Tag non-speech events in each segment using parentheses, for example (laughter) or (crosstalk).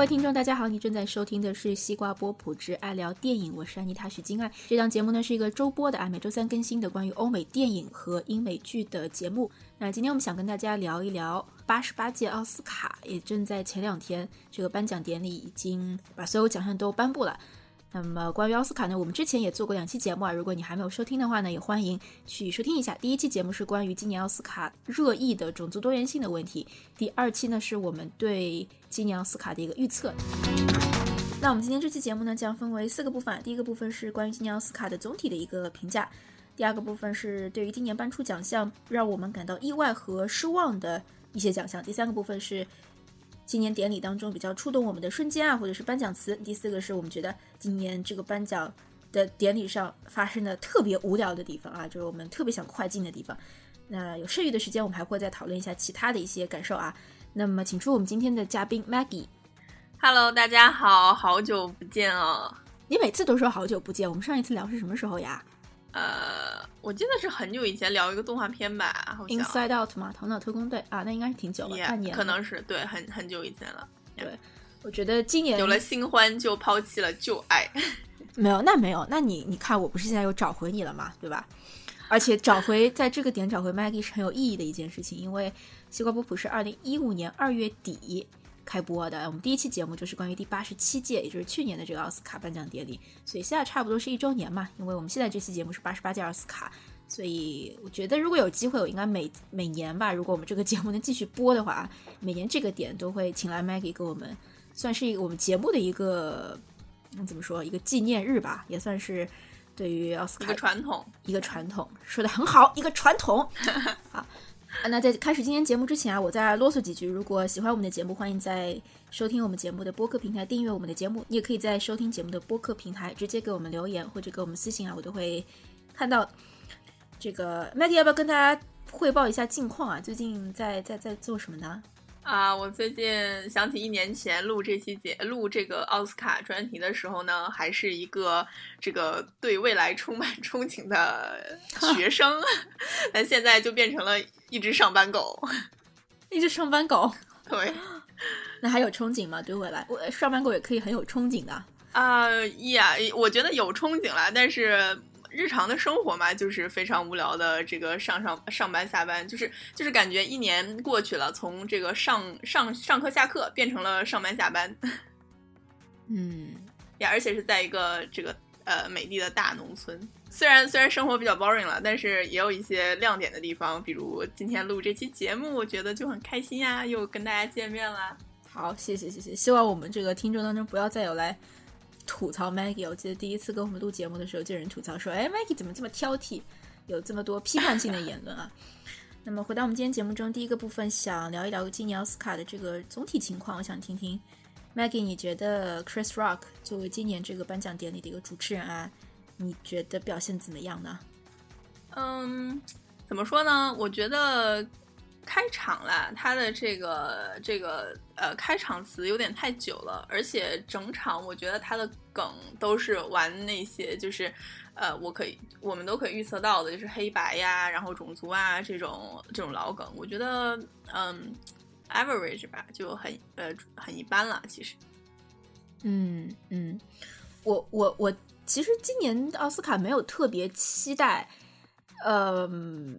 各位听众，大家好，你正在收听的是西瓜波普之爱聊电影，我是安妮塔许金爱。这档节目呢是一个周播的啊，每周三更新的关于欧美电影和英美剧的节目。那今天我们想跟大家聊一聊八十八届奥斯卡，也正在前两天，这个颁奖典礼已经把所有奖项都颁布了。那么关于奥斯卡呢，我们之前也做过两期节目啊，如果你还没有收听的话呢，也欢迎去收听一下。第一期节目是关于今年奥斯卡热议的种族多元性的问题，第二期呢是我们对今年奥斯卡的一个预测。那我们今天这期节目呢将分为四个部分，第一个部分是关于今年奥斯卡的总体的一个评价，第二个部分是对于今年颁出奖项让我们感到意外和失望的一些奖项，第三个部分是。今年典礼当中比较触动我们的瞬间啊，或者是颁奖词。第四个是我们觉得今年这个颁奖的典礼上发生的特别无聊的地方啊，就是我们特别想快进的地方。那有剩余的时间，我们还会再讨论一下其他的一些感受啊。那么，请出我们今天的嘉宾 Maggie。Hello，大家好，好久不见哦。你每次都说好久不见，我们上一次聊是什么时候呀？呃，我记得是很久以前聊一个动画片吧，Inside Out 嘛，头脑特工队啊，那应该是挺久了，半年，可能是对，很很久以前了。对，我觉得今年有了新欢就抛弃了旧爱，(laughs) 没有，那没有，那你你看，我不是现在又找回你了嘛，对吧？而且找回在这个点找回 Maggie 是很有意义的一件事情，因为西瓜波普是二零一五年二月底。开播的，我们第一期节目就是关于第八十七届，也就是去年的这个奥斯卡颁奖典礼，所以现在差不多是一周年嘛。因为我们现在这期节目是八十八届奥斯卡，所以我觉得如果有机会，我应该每每年吧，如果我们这个节目能继续播的话，每年这个点都会请来 Maggie 给我们，算是一个我们节目的一个怎么说，一个纪念日吧，也算是对于奥斯卡一个传统，一个传统，说的很好，一个传统，好。(laughs) 啊，啊那在开始今天节目之前啊，我再啰嗦几句。如果喜欢我们的节目，欢迎在收听我们节目的播客平台订阅我们的节目。你也可以在收听节目的播客平台直接给我们留言或者给我们私信啊，我都会看到。这个 Maggie 要不要跟大家汇报一下近况啊？最近在在在做什么呢？啊，我最近想起一年前录这期节录这个奥斯卡专题的时候呢，还是一个这个对未来充满 (laughs) 憧憬的学生，(laughs) 但现在就变成了一只上班狗，(laughs) 一只上班狗。对，(laughs) 那还有憧憬吗？对未来，我上班狗也可以很有憧憬的。啊呀，我觉得有憧憬了，但是。日常的生活嘛，就是非常无聊的这个上上上班下班，就是就是感觉一年过去了，从这个上上上课下课变成了上班下班。(laughs) 嗯，呀，而且是在一个这个呃美丽的大农村。虽然虽然生活比较 boring 了，但是也有一些亮点的地方，比如今天录这期节目，我觉得就很开心呀，又跟大家见面了。好，谢谢谢谢，希望我们这个听众当中不要再有来。吐槽 Maggie，我记得第一次跟我们录节目的时候，就有人吐槽说：“哎，Maggie 怎么这么挑剔，有这么多批判性的言论啊？” (laughs) 那么回到我们今天节目中第一个部分，想聊一聊今年奥斯卡的这个总体情况。我想听听 Maggie，你觉得 Chris Rock 作为今年这个颁奖典礼的一个主持人啊，你觉得表现怎么样呢？嗯，怎么说呢？我觉得。开场啦，他的这个这个呃开场词有点太久了，而且整场我觉得他的梗都是玩那些就是呃我可以我们都可以预测到的，就是黑白呀，然后种族啊这种这种老梗，我觉得嗯 average 吧就很呃很一般了，其实。嗯嗯，我我我其实今年奥斯卡没有特别期待。呃，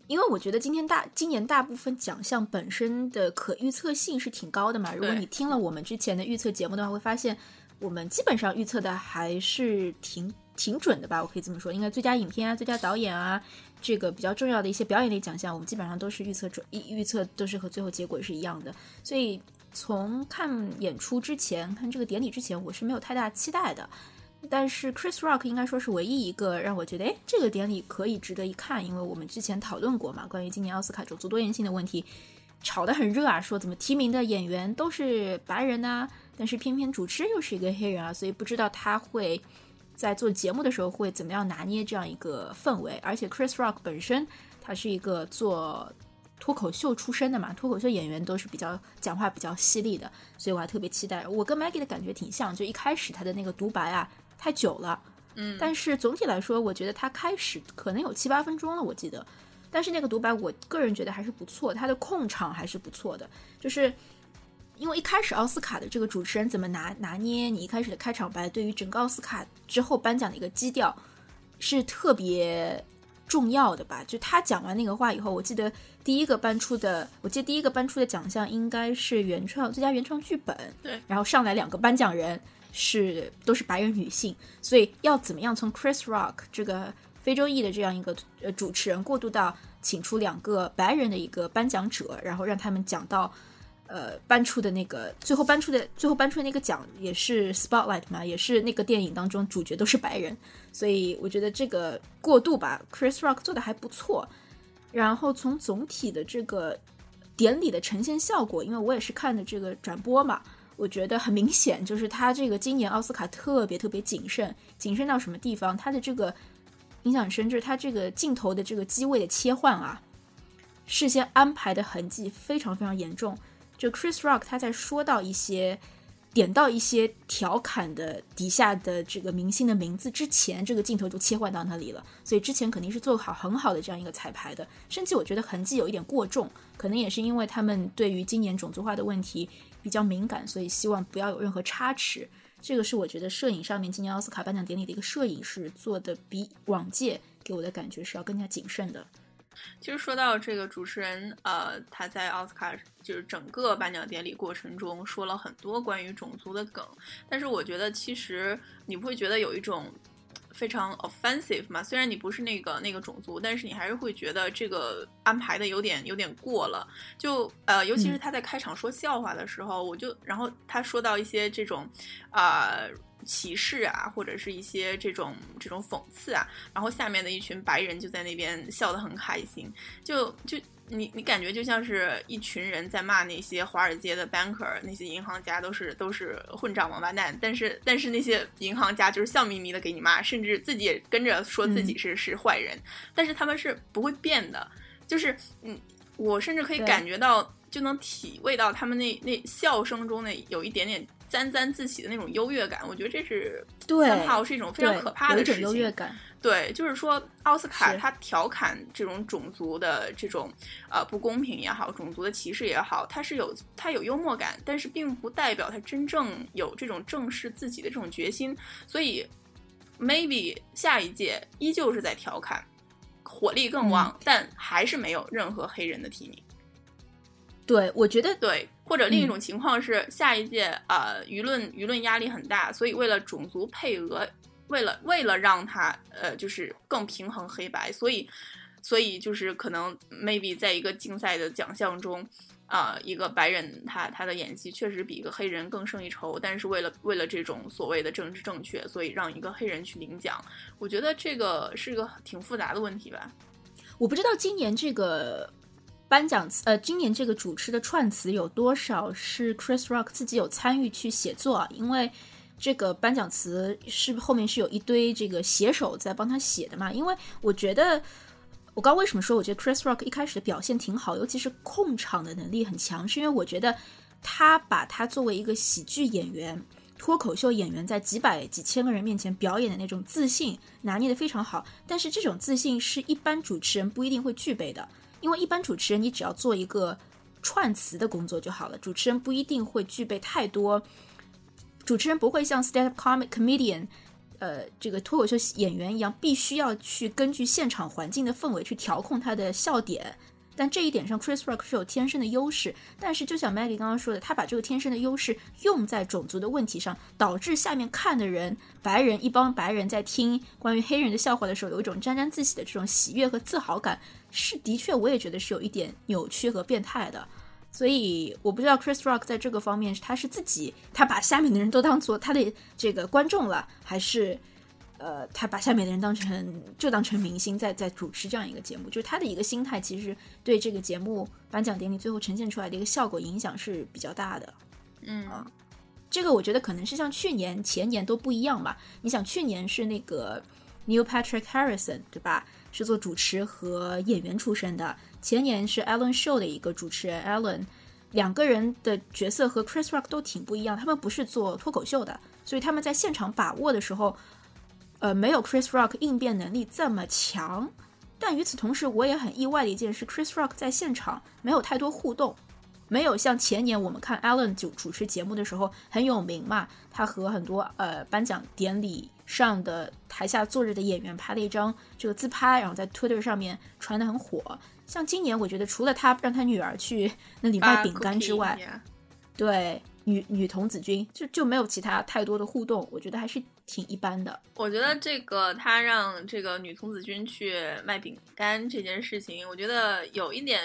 因为我觉得今天大今年大部分奖项本身的可预测性是挺高的嘛。如果你听了我们之前的预测节目的话，会发现我们基本上预测的还是挺挺准的吧。我可以这么说，应该最佳影片啊、最佳导演啊，这个比较重要的一些表演类奖项，我们基本上都是预测准，预预测都是和最后结果是一样的。所以从看演出之前，看这个典礼之前，我是没有太大期待的。但是 Chris Rock 应该说是唯一一个让我觉得，哎，这个典礼可以值得一看，因为我们之前讨论过嘛，关于今年奥斯卡种族多元性的问题，吵得很热啊，说怎么提名的演员都是白人呐，但是偏偏主持人又是一个黑人啊，所以不知道他会在做节目的时候会怎么样拿捏这样一个氛围。而且 Chris Rock 本身他是一个做脱口秀出身的嘛，脱口秀演员都是比较讲话比较犀利的，所以我还特别期待。我跟 Maggie 的感觉挺像，就一开始他的那个独白啊。太久了，嗯，但是总体来说，我觉得他开始可能有七八分钟了，我记得。但是那个独白，我个人觉得还是不错，他的控场还是不错的。就是因为一开始奥斯卡的这个主持人怎么拿拿捏你一开始的开场白，对于整个奥斯卡之后颁奖的一个基调是特别重要的吧？就他讲完那个话以后，我记得第一个颁出的，我记得第一个颁出的奖项应该是原创最佳原创剧本，对，然后上来两个颁奖人是都是白人女性，所以要怎么样从 Chris Rock 这个非洲裔的这样一个呃主持人过渡到请出两个白人的一个颁奖者，然后让他们讲到。呃，颁出的那个最后颁出的最后颁出的那个奖也是 Spotlight 嘛，也是那个电影当中主角都是白人，所以我觉得这个过渡吧，Chris Rock 做的还不错。然后从总体的这个典礼的呈现效果，因为我也是看的这个转播嘛，我觉得很明显，就是他这个今年奥斯卡特别特别谨慎，谨慎到什么地方？他的这个印象深，就是他这个镜头的这个机位的切换啊，事先安排的痕迹非常非常严重。就 Chris Rock 他在说到一些点到一些调侃的底下的这个明星的名字之前，这个镜头就切换到那里了。所以之前肯定是做好很好的这样一个彩排的。甚至我觉得痕迹有一点过重，可能也是因为他们对于今年种族化的问题比较敏感，所以希望不要有任何差池。这个是我觉得摄影上面今年奥斯卡颁奖典礼的一个摄影师做的比往届给我的感觉是要更加谨慎的。其实说到这个主持人，呃，他在奥斯卡就是整个颁奖典礼过程中说了很多关于种族的梗，但是我觉得其实你不会觉得有一种非常 offensive 嘛？虽然你不是那个那个种族，但是你还是会觉得这个安排的有点有点过了。就呃，尤其是他在开场说笑话的时候，我就然后他说到一些这种啊。歧视啊，或者是一些这种这种讽刺啊，然后下面的一群白人就在那边笑得很开心，就就你你感觉就像是一群人在骂那些华尔街的 banker，那些银行家都是都是混账王八蛋，但是但是那些银行家就是笑眯眯的给你骂，甚至自己也跟着说自己是是坏人，但是他们是不会变的，就是嗯，我甚至可以感觉到，就能体味到他们那那笑声中的有一点点。沾沾自喜的那种优越感，我觉得这是三号是一种非常可怕的事情。优越感，对，就是说奥斯卡他调侃这种种族的这种呃不公平也好，种族的歧视也好，他是有他有幽默感，但是并不代表他真正有这种正视自己的这种决心。所以，maybe 下一届依旧是在调侃，火力更旺，但还是没有任何黑人的提名。对，我觉得对。或者另一种情况是，下一届呃舆论舆论压力很大，所以为了种族配额，为了为了让他呃就是更平衡黑白，所以所以就是可能 maybe 在一个竞赛的奖项中，啊一个白人他他的演技确实比一个黑人更胜一筹，但是为了为了这种所谓的政治正确，所以让一个黑人去领奖，我觉得这个是个挺复杂的问题吧。我不知道今年这个。颁奖词，呃，今年这个主持的串词有多少是 Chris Rock 自己有参与去写作啊？因为这个颁奖词是后面是有一堆这个写手在帮他写的嘛？因为我觉得，我刚为什么说我觉得 Chris Rock 一开始的表现挺好，尤其是控场的能力很强，是因为我觉得他把他作为一个喜剧演员、脱口秀演员，在几百几千个人面前表演的那种自信拿捏的非常好。但是这种自信是一般主持人不一定会具备的。因为一般主持人，你只要做一个串词的工作就好了。主持人不一定会具备太多，主持人不会像 stand up comic comedian，呃，这个脱口秀演员一样，必须要去根据现场环境的氛围去调控他的笑点。但这一点上，Chris Rock 是有天生的优势。但是，就像 Maggie 刚刚说的，他把这个天生的优势用在种族的问题上，导致下面看的人，白人一帮白人在听关于黑人的笑话的时候，有一种沾沾自喜的这种喜悦和自豪感，是的确，我也觉得是有一点扭曲和变态的。所以，我不知道 Chris Rock 在这个方面，他是自己他把下面的人都当做他的这个观众了，还是？呃，他把下面的人当成就当成明星，在在主持这样一个节目，就是他的一个心态，其实对这个节目颁奖典礼最后呈现出来的一个效果影响是比较大的。嗯啊，这个我觉得可能是像去年、前年都不一样吧。你想，去年是那个 Neil Patrick Harrison 对吧？是做主持和演员出身的。前年是 Alan Show 的一个主持人 Alan，两个人的角色和 Chris Rock 都挺不一样。他们不是做脱口秀的，所以他们在现场把握的时候。呃，没有 Chris Rock 应变能力这么强，但与此同时，我也很意外的一件事，Chris Rock 在现场没有太多互动，没有像前年我们看 Allen 主主持节目的时候很有名嘛，他和很多呃颁奖典礼上的台下坐着的演员拍了一张这个自拍，然后在 Twitter 上面传的很火。像今年，我觉得除了他让他女儿去那里卖饼干之外，对女女童子军就就没有其他太多的互动，我觉得还是挺一般的。我觉得这个他让这个女童子军去卖饼干这件事情，我觉得有一点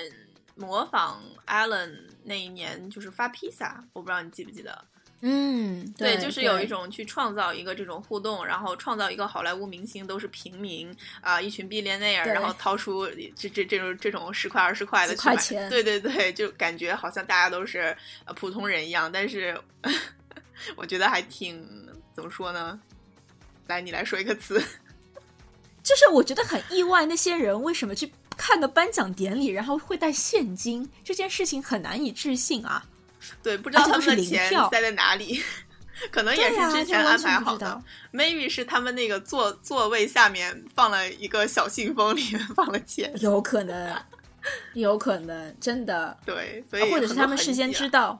模仿 Allen 那一年就是发披萨，我不知道你记不记得。嗯，对，就是有一种去创造一个这种互动，然后创造一个好莱坞明星都是平民啊，一群 billionaire，然后掏出这这这种这种十块二十块的块钱，对对对，就感觉好像大家都是呃普通人一样，但是 (laughs) 我觉得还挺怎么说呢？来，你来说一个词，(laughs) 就是我觉得很意外，那些人为什么去看个颁奖典礼，然后会带现金？这件事情很难以置信啊。对，不知道他们的钱塞在哪里，(laughs) 可能也是之前安排好的。Maybe 是他们那个座座位下面放了一个小信封，里面放了钱。有可能，有可能，真的。对，所以或者是他们事先知道，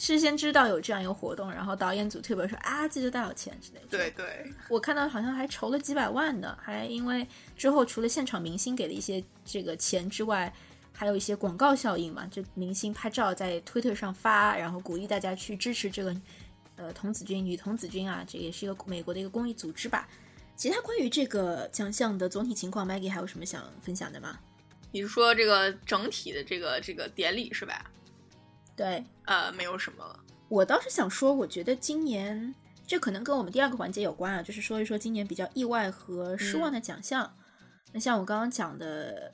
事先知道有这样一个活动，然后导演组特别说啊，记得带好钱之类的。对对，我看到好像还筹了几百万呢，还因为之后除了现场明星给的一些这个钱之外。还有一些广告效应嘛，就明星拍照在推特上发，然后鼓励大家去支持这个呃童子军、女童子军啊，这也是一个美国的一个公益组织吧。其他关于这个奖项的总体情况，Maggie 还有什么想分享的吗？你是说这个整体的这个这个典礼是吧？对，呃，没有什么。我倒是想说，我觉得今年这可能跟我们第二个环节有关啊，就是说一说今年比较意外和失望的奖项。那像我刚刚讲的。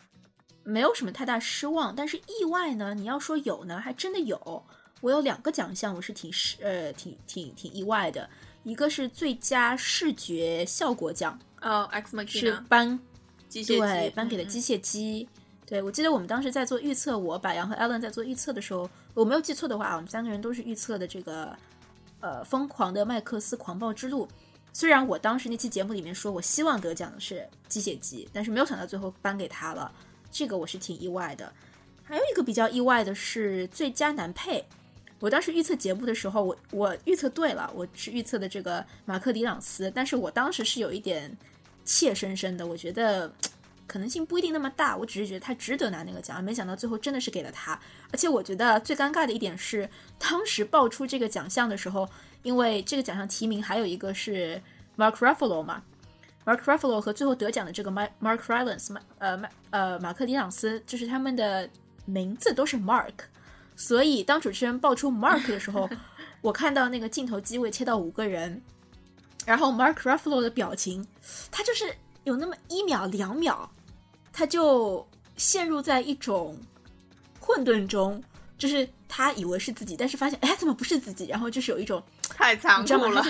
没有什么太大失望，但是意外呢？你要说有呢，还真的有。我有两个奖项，我是挺失呃挺挺挺意外的。一个是最佳视觉效果奖，哦，X Machina 是颁机械对颁给了机械姬。对我记得我们当时在做预测，我柏杨和 Allen 在做预测的时候，我没有记错的话，我们三个人都是预测的这个呃疯狂的麦克斯狂暴之路。虽然我当时那期节目里面说我希望得奖的是机械姬，但是没有想到最后颁给他了。这个我是挺意外的，还有一个比较意外的是最佳男配。我当时预测节目的时候，我我预测对了，我是预测的这个马克·迪朗斯，但是我当时是有一点怯生生的，我觉得可能性不一定那么大，我只是觉得他值得拿那个奖，没想到最后真的是给了他。而且我觉得最尴尬的一点是，当时爆出这个奖项的时候，因为这个奖项提名还有一个是 Mark Ruffalo 嘛。Mark Ruffalo 和最后得奖的这个 Mark Mark Rylance 呃呃马克·迪朗斯，就是他们的名字都是 Mark，所以当主持人爆出 Mark 的时候，我看到那个镜头机位切到五个人，然后 Mark Ruffalo 的表情，他就是有那么一秒两秒，他就陷入在一种混沌中，就是他以为是自己，但是发现哎怎么不是自己，然后就是有一种 (laughs) 太残酷了。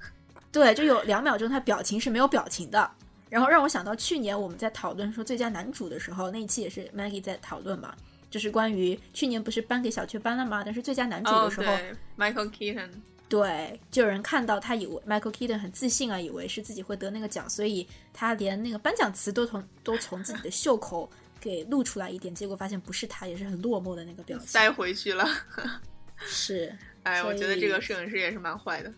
(laughs) 对，就有两秒钟，他表情是没有表情的，然后让我想到去年我们在讨论说最佳男主的时候，那一期也是 Maggie 在讨论嘛，就是关于去年不是颁给小雀斑了吗？但是最佳男主的时候，Michael Keaton，对，就有人看到他以为 Michael Keaton 很自信啊，以为是自己会得那个奖，所以他连那个颁奖词都从都从自己的袖口给露出来一点，结果发现不是他，也是很落寞的那个表情，塞回去了。是，(laughs) 哎，我觉得这个摄影师也是蛮坏的。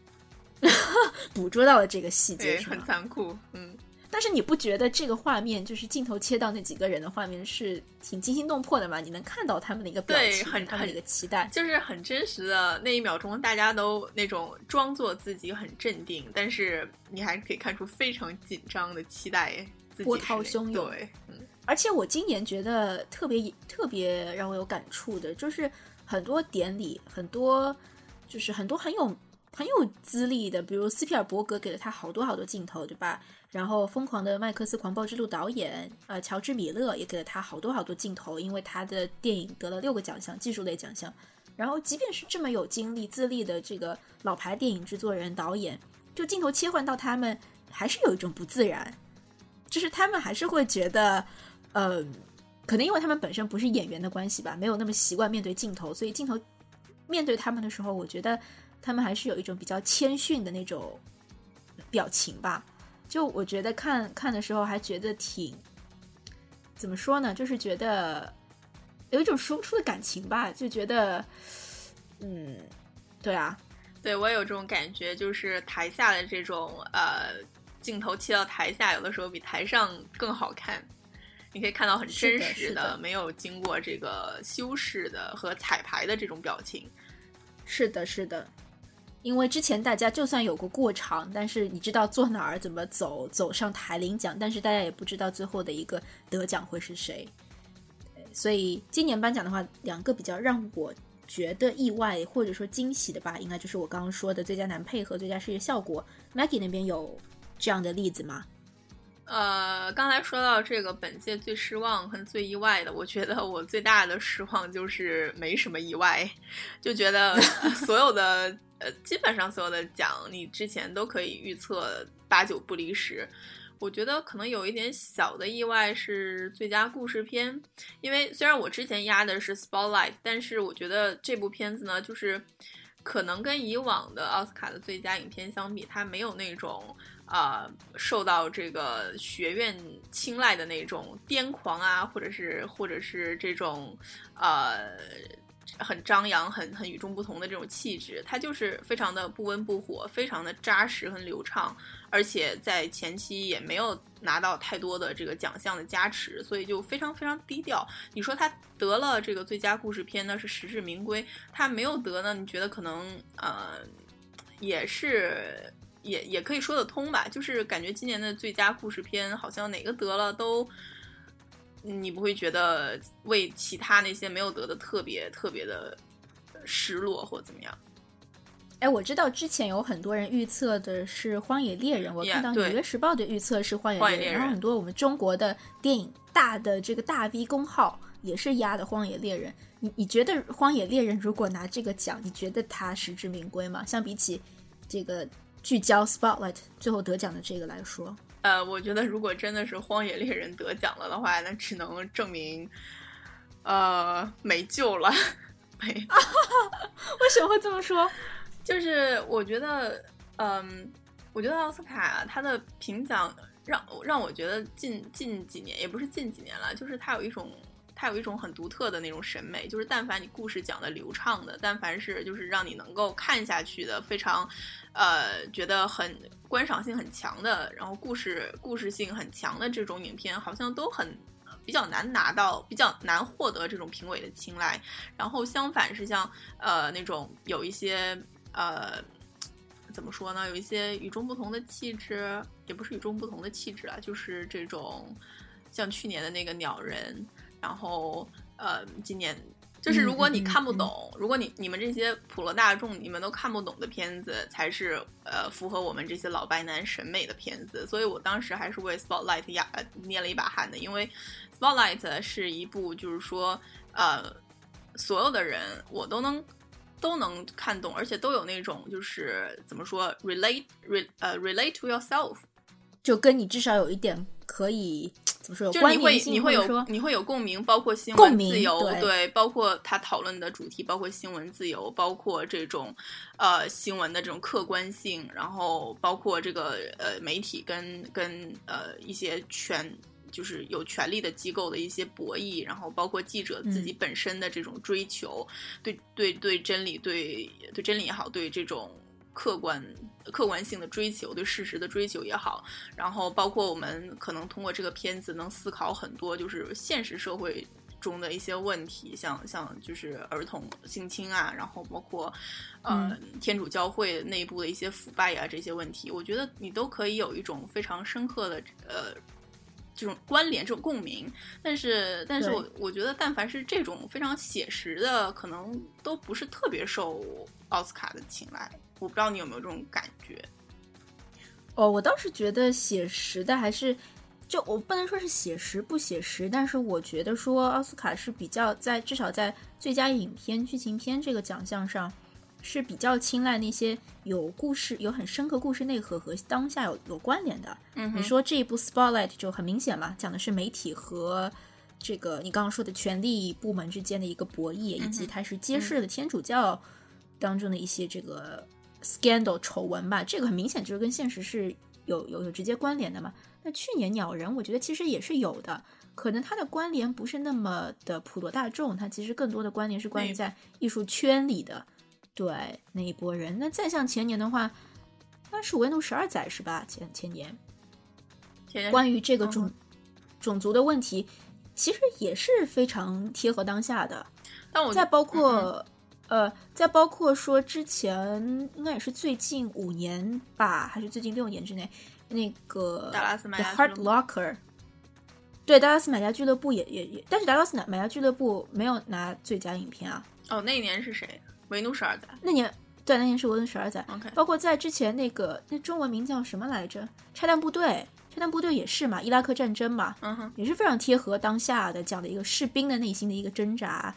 (laughs) 捕捉到了这个细节，很残酷。嗯，但是你不觉得这个画面就是镜头切到那几个人的画面是挺惊心动魄的吗？你能看到他们的一个表情，很他们的一个期待，就是很真实的那一秒钟，大家都那种装作自己很镇定，但是你还是可以看出非常紧张的期待，波涛汹涌。对，嗯。而且我今年觉得特别特别让我有感触的，就是很多典礼，很多就是很多很有。很有资历的，比如斯皮尔伯格给了他好多好多镜头，对吧？然后《疯狂的麦克斯狂暴之路》导演，呃，乔治米勒也给了他好多好多镜头，因为他的电影得了六个奖项，技术类奖项。然后，即便是这么有经历、资历的这个老牌电影制作人、导演，就镜头切换到他们，还是有一种不自然，就是他们还是会觉得，呃，可能因为他们本身不是演员的关系吧，没有那么习惯面对镜头，所以镜头面对他们的时候，我觉得。他们还是有一种比较谦逊的那种表情吧，就我觉得看看的时候还觉得挺怎么说呢？就是觉得有一种说不出的感情吧，就觉得，嗯，对啊，对我也有这种感觉，就是台下的这种呃镜头切到台下，有的时候比台上更好看。你可以看到很真实的、没有经过这个修饰的和彩排的这种表情。是的，是的。因为之前大家就算有过过场，但是你知道坐哪儿、怎么走、走上台领奖，但是大家也不知道最后的一个得奖会是谁。所以今年颁奖的话，两个比较让我觉得意外或者说惊喜的吧，应该就是我刚刚说的最佳男配和最佳视觉效果。Maggie 那边有这样的例子吗？呃，刚才说到这个本届最失望和最意外的，我觉得我最大的失望就是没什么意外，就觉得所有的呃，基本上所有的奖你之前都可以预测八九不离十。我觉得可能有一点小的意外是最佳故事片，因为虽然我之前压的是《Spotlight》，但是我觉得这部片子呢，就是可能跟以往的奥斯卡的最佳影片相比，它没有那种啊受到这个学院青睐的那种癫狂啊，或者是或者是这种呃。很张扬、很很与众不同的这种气质，它就是非常的不温不火，非常的扎实、很流畅，而且在前期也没有拿到太多的这个奖项的加持，所以就非常非常低调。你说他得了这个最佳故事片呢，是实至名归；他没有得呢，你觉得可能呃也是也也可以说得通吧？就是感觉今年的最佳故事片好像哪个得了都。你不会觉得为其他那些没有得的特别特别的失落或怎么样？哎，我知道之前有很多人预测的是《荒野猎人》，我看到《纽约时报》的预测是《荒野猎人》，然后很多我们中国的电影大的这个大 V 公号也是压的《荒野猎人》。你你觉得《荒野猎人》如果拿这个奖，你觉得它实至名归吗？相比起这个聚焦 Spotlight 最后得奖的这个来说？呃，我觉得如果真的是《荒野猎人》得奖了的话，那只能证明，呃，没救了。没，(laughs) 为什么会这么说？(laughs) 就是我觉得，嗯，我觉得奥斯卡他的评奖让让我觉得近近几年也不是近几年了，就是他有一种。它有一种很独特的那种审美，就是但凡你故事讲的流畅的，但凡是就是让你能够看下去的，非常，呃，觉得很观赏性很强的，然后故事故事性很强的这种影片，好像都很比较难拿到，比较难获得这种评委的青睐。然后相反是像呃那种有一些呃怎么说呢，有一些与众不同的气质，也不是与众不同的气质啊，就是这种像去年的那个鸟人。然后，呃，今年就是如果你看不懂，如果你你们这些普罗大众你们都看不懂的片子，才是呃符合我们这些老白男审美的片子。所以我当时还是为 Spotlight 压捏了一把汗的，因为 Spotlight 是一部就是说呃所有的人我都能都能看懂，而且都有那种就是怎么说 relate re 呃 relate to yourself，就跟你至少有一点可以。怎么说？就你会你会有你会有共鸣，包括新闻自由，对，包括他讨论的主题，包括新闻自由，包括这种呃新闻的这种客观性，然后包括这个呃媒体跟跟呃一些权就是有权利的机构的一些博弈，然后包括记者自己本身的这种追求，对对对真理，对对真理也好，对这种。客观、客观性的追求，对事实的追求也好，然后包括我们可能通过这个片子能思考很多，就是现实社会中的一些问题，像像就是儿童性侵啊，然后包括呃天主教会内部的一些腐败啊这些问题，我觉得你都可以有一种非常深刻的呃这种关联、这种共鸣。但是，但是我我觉得，但凡是这种非常写实的，可能都不是特别受奥斯卡的青睐。我不知道你有没有这种感觉，哦，我倒是觉得写实的还是，就我不能说是写实不写实，但是我觉得说奥斯卡是比较在至少在最佳影片、剧情片这个奖项上是比较青睐那些有故事、有很深刻故事内核和当下有有关联的。嗯，你说这一部《Spotlight》就很明显嘛，讲的是媒体和这个你刚刚说的权力部门之间的一个博弈，以及它是揭示了天主教当中的一些这个。Scandal 丑闻吧，这个很明显就是跟现实是有有有直接关联的嘛。那去年鸟人，我觉得其实也是有的，可能它的关联不是那么的普罗大众，它其实更多的关联是关于在艺术圈里的，对那一波人。那再像前年的话，那是维奴十二载是吧？前前年，关于这个种种族的问题，其实也是非常贴合当下的。但我再包括。呃，再包括说之前应该也是最近五年吧，还是最近六年之内，那个达拉斯买家 Hard Locker，对达拉斯买家俱乐部也也也，但是达拉斯买买家俱乐部没有拿最佳影片啊。哦，那一年是谁？维努十二载。那年对，那年是维努十二载。OK，包括在之前那个那中文名叫什么来着？拆弹部队，拆弹部队也是嘛，伊拉克战争嘛，嗯哼，也是非常贴合当下的讲的一个士兵的内心的一个挣扎。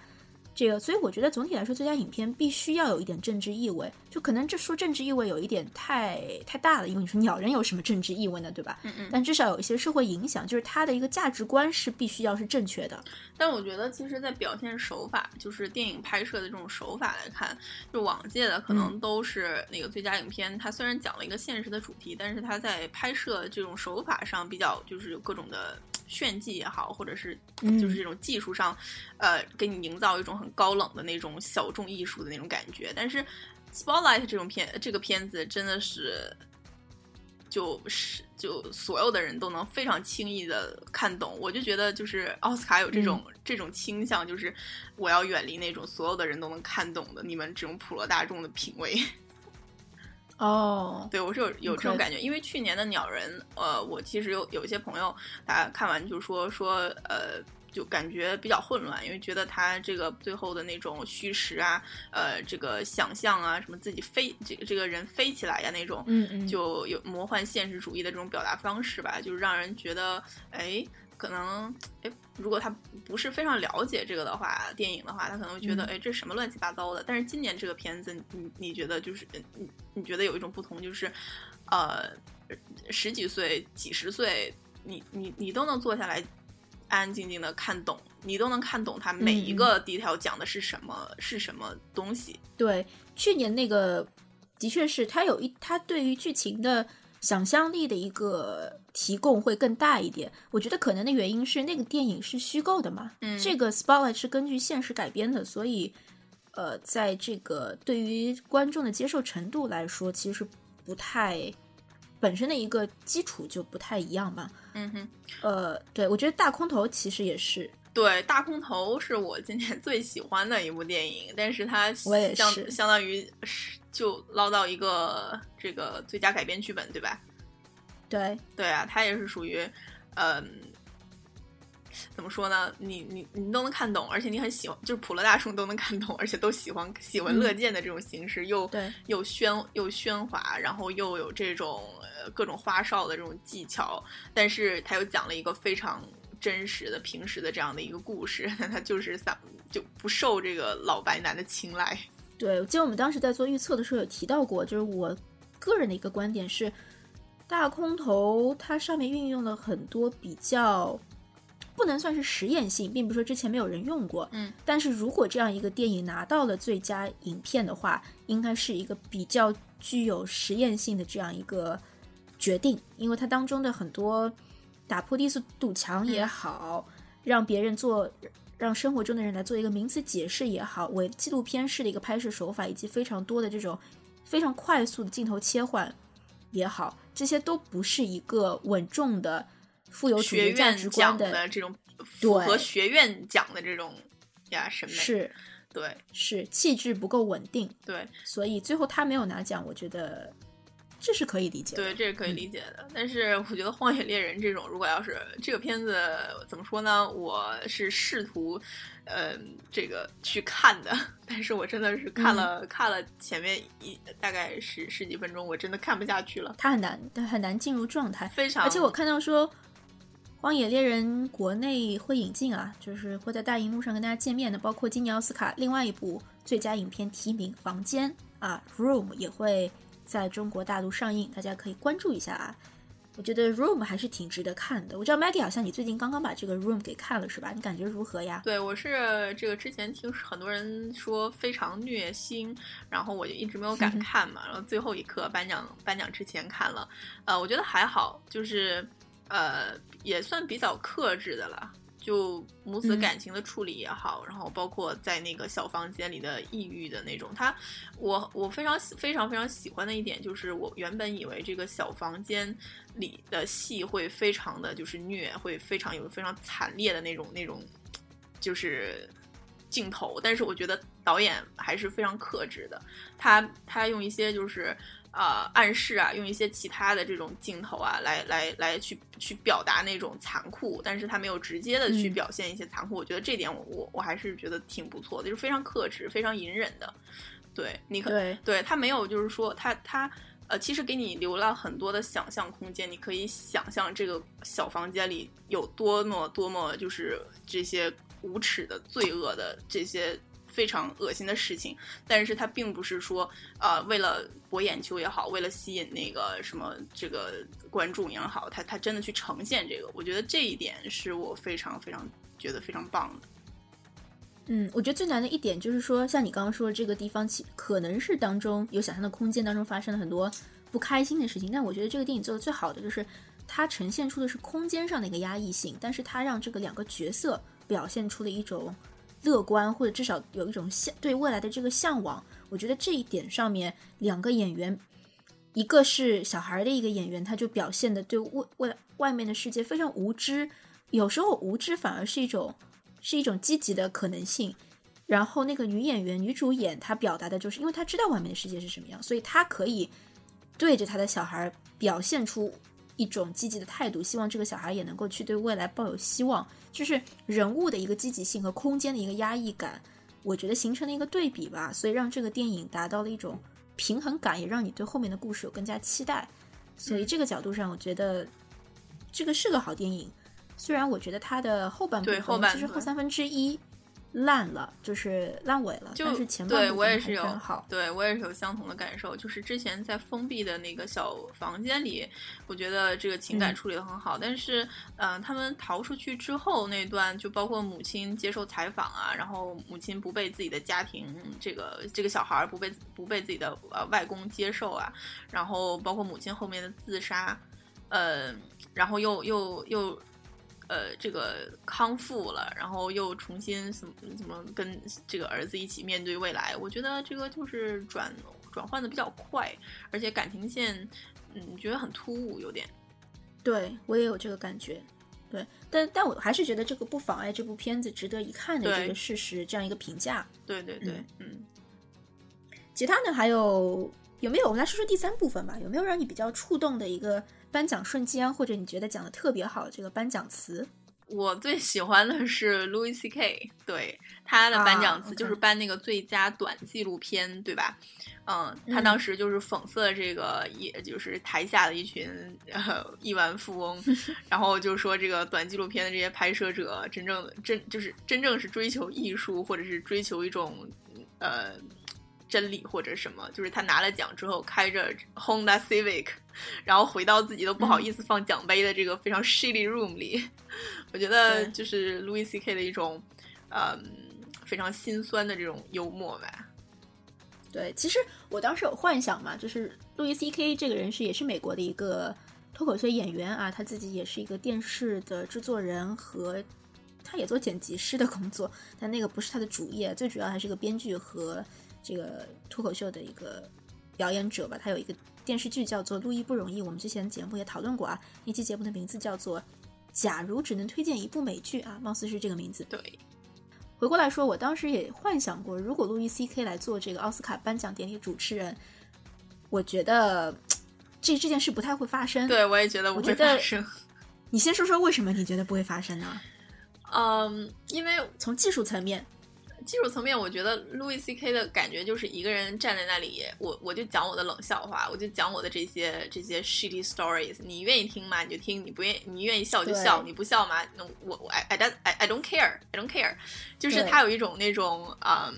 这个，所以我觉得总体来说，最佳影片必须要有一点政治意味。就可能这说政治意味有一点太太大了，因为你说鸟人有什么政治意味呢，对吧？嗯嗯。但至少有一些社会影响，就是它的一个价值观是必须要是正确的。但我觉得，其实，在表现手法，就是电影拍摄的这种手法来看，就往届的可能都是那个最佳影片。它虽然讲了一个现实的主题，但是它在拍摄这种手法上比较就是有各种的。炫技也好，或者是就是这种技术上，呃，给你营造一种很高冷的那种小众艺术的那种感觉。但是《Spotlight》这种片，这个片子真的是，就是就所有的人都能非常轻易的看懂。我就觉得，就是奥斯卡有这种这种倾向，就是我要远离那种所有的人都能看懂的你们这种普罗大众的品味。(laughs) 哦，对，我是有有这种感觉，因为去年的鸟人，呃，我其实有有一些朋友，大家看完就说说，呃，就感觉比较混乱，因为觉得他这个最后的那种虚实啊，呃，这个想象啊，什么自己飞这个这个人飞起来呀那种，嗯嗯，就有魔幻现实主义的这种表达方式吧，就是让人觉得，哎。可能，哎，如果他不是非常了解这个的话，电影的话，他可能会觉得，哎，这什么乱七八糟的。但是今年这个片子，你你觉得就是，你你觉得有一种不同，就是，呃，十几岁、几十岁，你你你都能坐下来，安安静静的看懂，你都能看懂它每一个 detail 讲的是什么，是什么东西。对，去年那个的确是他有一，他对于剧情的。想象力的一个提供会更大一点，我觉得可能的原因是那个电影是虚构的嘛，嗯，这个 Spotlight 是根据现实改编的，所以，呃，在这个对于观众的接受程度来说，其实不太本身的一个基础就不太一样吧，嗯哼，呃，对我觉得大空头其实也是，对，大空头是我今年 (laughs) 最喜欢的一部电影，但是它相相当于是。就捞到一个这个最佳改编剧本，对吧？对对啊，它也是属于，嗯，怎么说呢？你你你都能看懂，而且你很喜欢，就是普罗大众都能看懂，而且都喜欢喜闻乐见的这种形式，又对又喧又喧哗，然后又有这种各种花哨的这种技巧，但是他又讲了一个非常真实的、平时的这样的一个故事，(laughs) 他就是想就不受这个老白男的青睐。对，我记得我们当时在做预测的时候有提到过，就是我个人的一个观点是，大空头它上面运用了很多比较不能算是实验性，并不是说之前没有人用过，嗯，但是如果这样一个电影拿到了最佳影片的话，应该是一个比较具有实验性的这样一个决定，因为它当中的很多打破低速堵墙也好，让别人做。让生活中的人来做一个名词解释也好，为纪录片式的一个拍摄手法，以及非常多的这种非常快速的镜头切换也好，这些都不是一个稳重的、富有学院奖的这种符合学院奖的这种呀审美。是，对，是气质不够稳定。对，所以最后他没有拿奖，我觉得。这是可以理解，对，这是可以理解的。但是我觉得《荒野猎人》这种，如果要是这个片子怎么说呢？我是试图，呃，这个去看的，(laughs) 但是我真的是看了看了前面一大概十十几分钟，我真的看不下去了。它很难，很难进入状态，非常。而且我看到说，《荒野猎人》国内会引进啊，就是会在大荧幕上跟大家见面的，包括今年奥斯卡另外一部最佳影片提名《房间》啊，《Room》也会。在中国大陆上映，大家可以关注一下啊。我觉得《Room》还是挺值得看的。我知道 Maggie 好像你最近刚刚把这个《Room》给看了是吧？你感觉如何呀？对我是这个之前听很多人说非常虐心，然后我就一直没有敢看嘛。(laughs) 然后最后一刻颁奖颁奖之前看了，呃，我觉得还好，就是呃也算比较克制的了。就母子感情的处理也好，然后包括在那个小房间里的抑郁的那种，他我我非常非常非常喜欢的一点就是，我原本以为这个小房间里的戏会非常的就是虐，会非常有非常惨烈的那种那种就是镜头，但是我觉得导演还是非常克制的，他他用一些就是。呃，暗示啊，用一些其他的这种镜头啊，来来来去去表达那种残酷，但是他没有直接的去表现一些残酷。我觉得这点我我我还是觉得挺不错的，就是非常克制、非常隐忍的。对，你可对对他没有就是说他他呃，其实给你留了很多的想象空间，你可以想象这个小房间里有多么多么就是这些无耻的罪恶的这些。非常恶心的事情，但是他并不是说，呃，为了博眼球也好，为了吸引那个什么这个观众也好，他他真的去呈现这个，我觉得这一点是我非常非常觉得非常棒的。嗯，我觉得最难的一点就是说，像你刚刚说的这个地方，其可能是当中有想象的空间当中发生了很多不开心的事情，但我觉得这个电影做的最好的就是它呈现出的是空间上的一个压抑性，但是它让这个两个角色表现出了一种。乐观，或者至少有一种向对未来的这个向往，我觉得这一点上面，两个演员，一个是小孩的一个演员，他就表现的对外外外面的世界非常无知，有时候无知反而是一种是一种积极的可能性。然后那个女演员女主演，她表达的就是，因为她知道外面的世界是什么样，所以她可以对着她的小孩表现出。一种积极的态度，希望这个小孩也能够去对未来抱有希望，就是人物的一个积极性和空间的一个压抑感，我觉得形成了一个对比吧，所以让这个电影达到了一种平衡感，也让你对后面的故事有更加期待。所以这个角度上，我觉得这个是个好电影。虽然我觉得它的后半部分其实后三分之一。烂了，就是烂尾了。就是前对我也是有，对我也是有相同的感受。就是之前在封闭的那个小房间里，我觉得这个情感处理的很好。但是，嗯，他们逃出去之后那段，就包括母亲接受采访啊，然后母亲不被自己的家庭，这个这个小孩不被不被自己的呃外公接受啊，然后包括母亲后面的自杀，呃，然后又又又。呃，这个康复了，然后又重新怎么怎么跟这个儿子一起面对未来？我觉得这个就是转转换的比较快，而且感情线，嗯，觉得很突兀，有点。对我也有这个感觉，对，但但我还是觉得这个不妨碍这部片子值得一看的这个事实，这样一个评价。对对对，嗯。其他呢？还有有没有？我们来说说第三部分吧。有没有让你比较触动的一个？颁奖瞬间，或者你觉得讲的特别好，这个颁奖词，我最喜欢的是 Louis C K，对他的颁奖词就是颁那个最佳短纪录片，对吧？嗯，他当时就是讽刺这个，也就是台下的一群呃亿万富翁，(laughs) 然后就说这个短纪录片的这些拍摄者，真正的真就是真正是追求艺术，或者是追求一种呃。真理或者什么，就是他拿了奖之后，开着 Honda Civic，然后回到自己都不好意思放奖杯的这个非常 shitty room 里。我觉得就是 Louis C K 的一种，嗯，非常心酸的这种幽默吧。对，其实我当时有幻想嘛，就是 Louis C K 这个人是也是美国的一个脱口秀演员啊，他自己也是一个电视的制作人和他也做剪辑师的工作，但那个不是他的主业，最主要还是个编剧和。这个脱口秀的一个表演者吧，他有一个电视剧叫做《路易不容易》，我们之前节目也讨论过啊。那期节目的名字叫做《假如只能推荐一部美剧》啊，貌似是这个名字。对，回过来说，我当时也幻想过，如果路易 C K 来做这个奥斯卡颁奖典礼主持人，我觉得这这件事不太会发生。对，我也觉得不会发生。(laughs) 你先说说为什么你觉得不会发生呢？嗯，因为从技术层面。技术层面，我觉得 Louis C K 的感觉就是一个人站在那里，我我就讲我的冷笑话，我就讲我的这些这些 shitty stories。你愿意听吗？你就听；你不愿你愿意笑就笑；你不笑吗？那我我 I I I I don't care I don't care。就是他有一种那种嗯，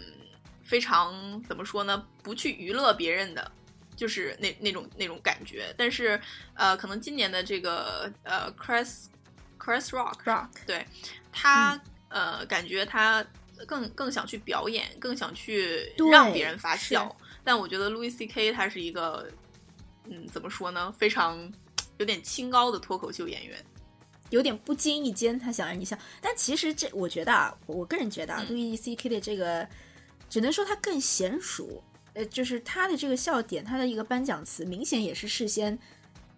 非常怎么说呢？不去娱乐别人的，就是那那种那种感觉。但是呃，可能今年的这个呃 Chris Chris Rock Rock 对他呃，感觉他。更更想去表演，更想去让别人发笑。但我觉得 Louis C K 他是一个，嗯，怎么说呢？非常有点清高的脱口秀演员。有点不经意间他想让你笑，但其实这我觉得啊，我个人觉得啊，嗯路易 C K 的这个只能说他更娴熟，呃，就是他的这个笑点，他的一个颁奖词，明显也是事先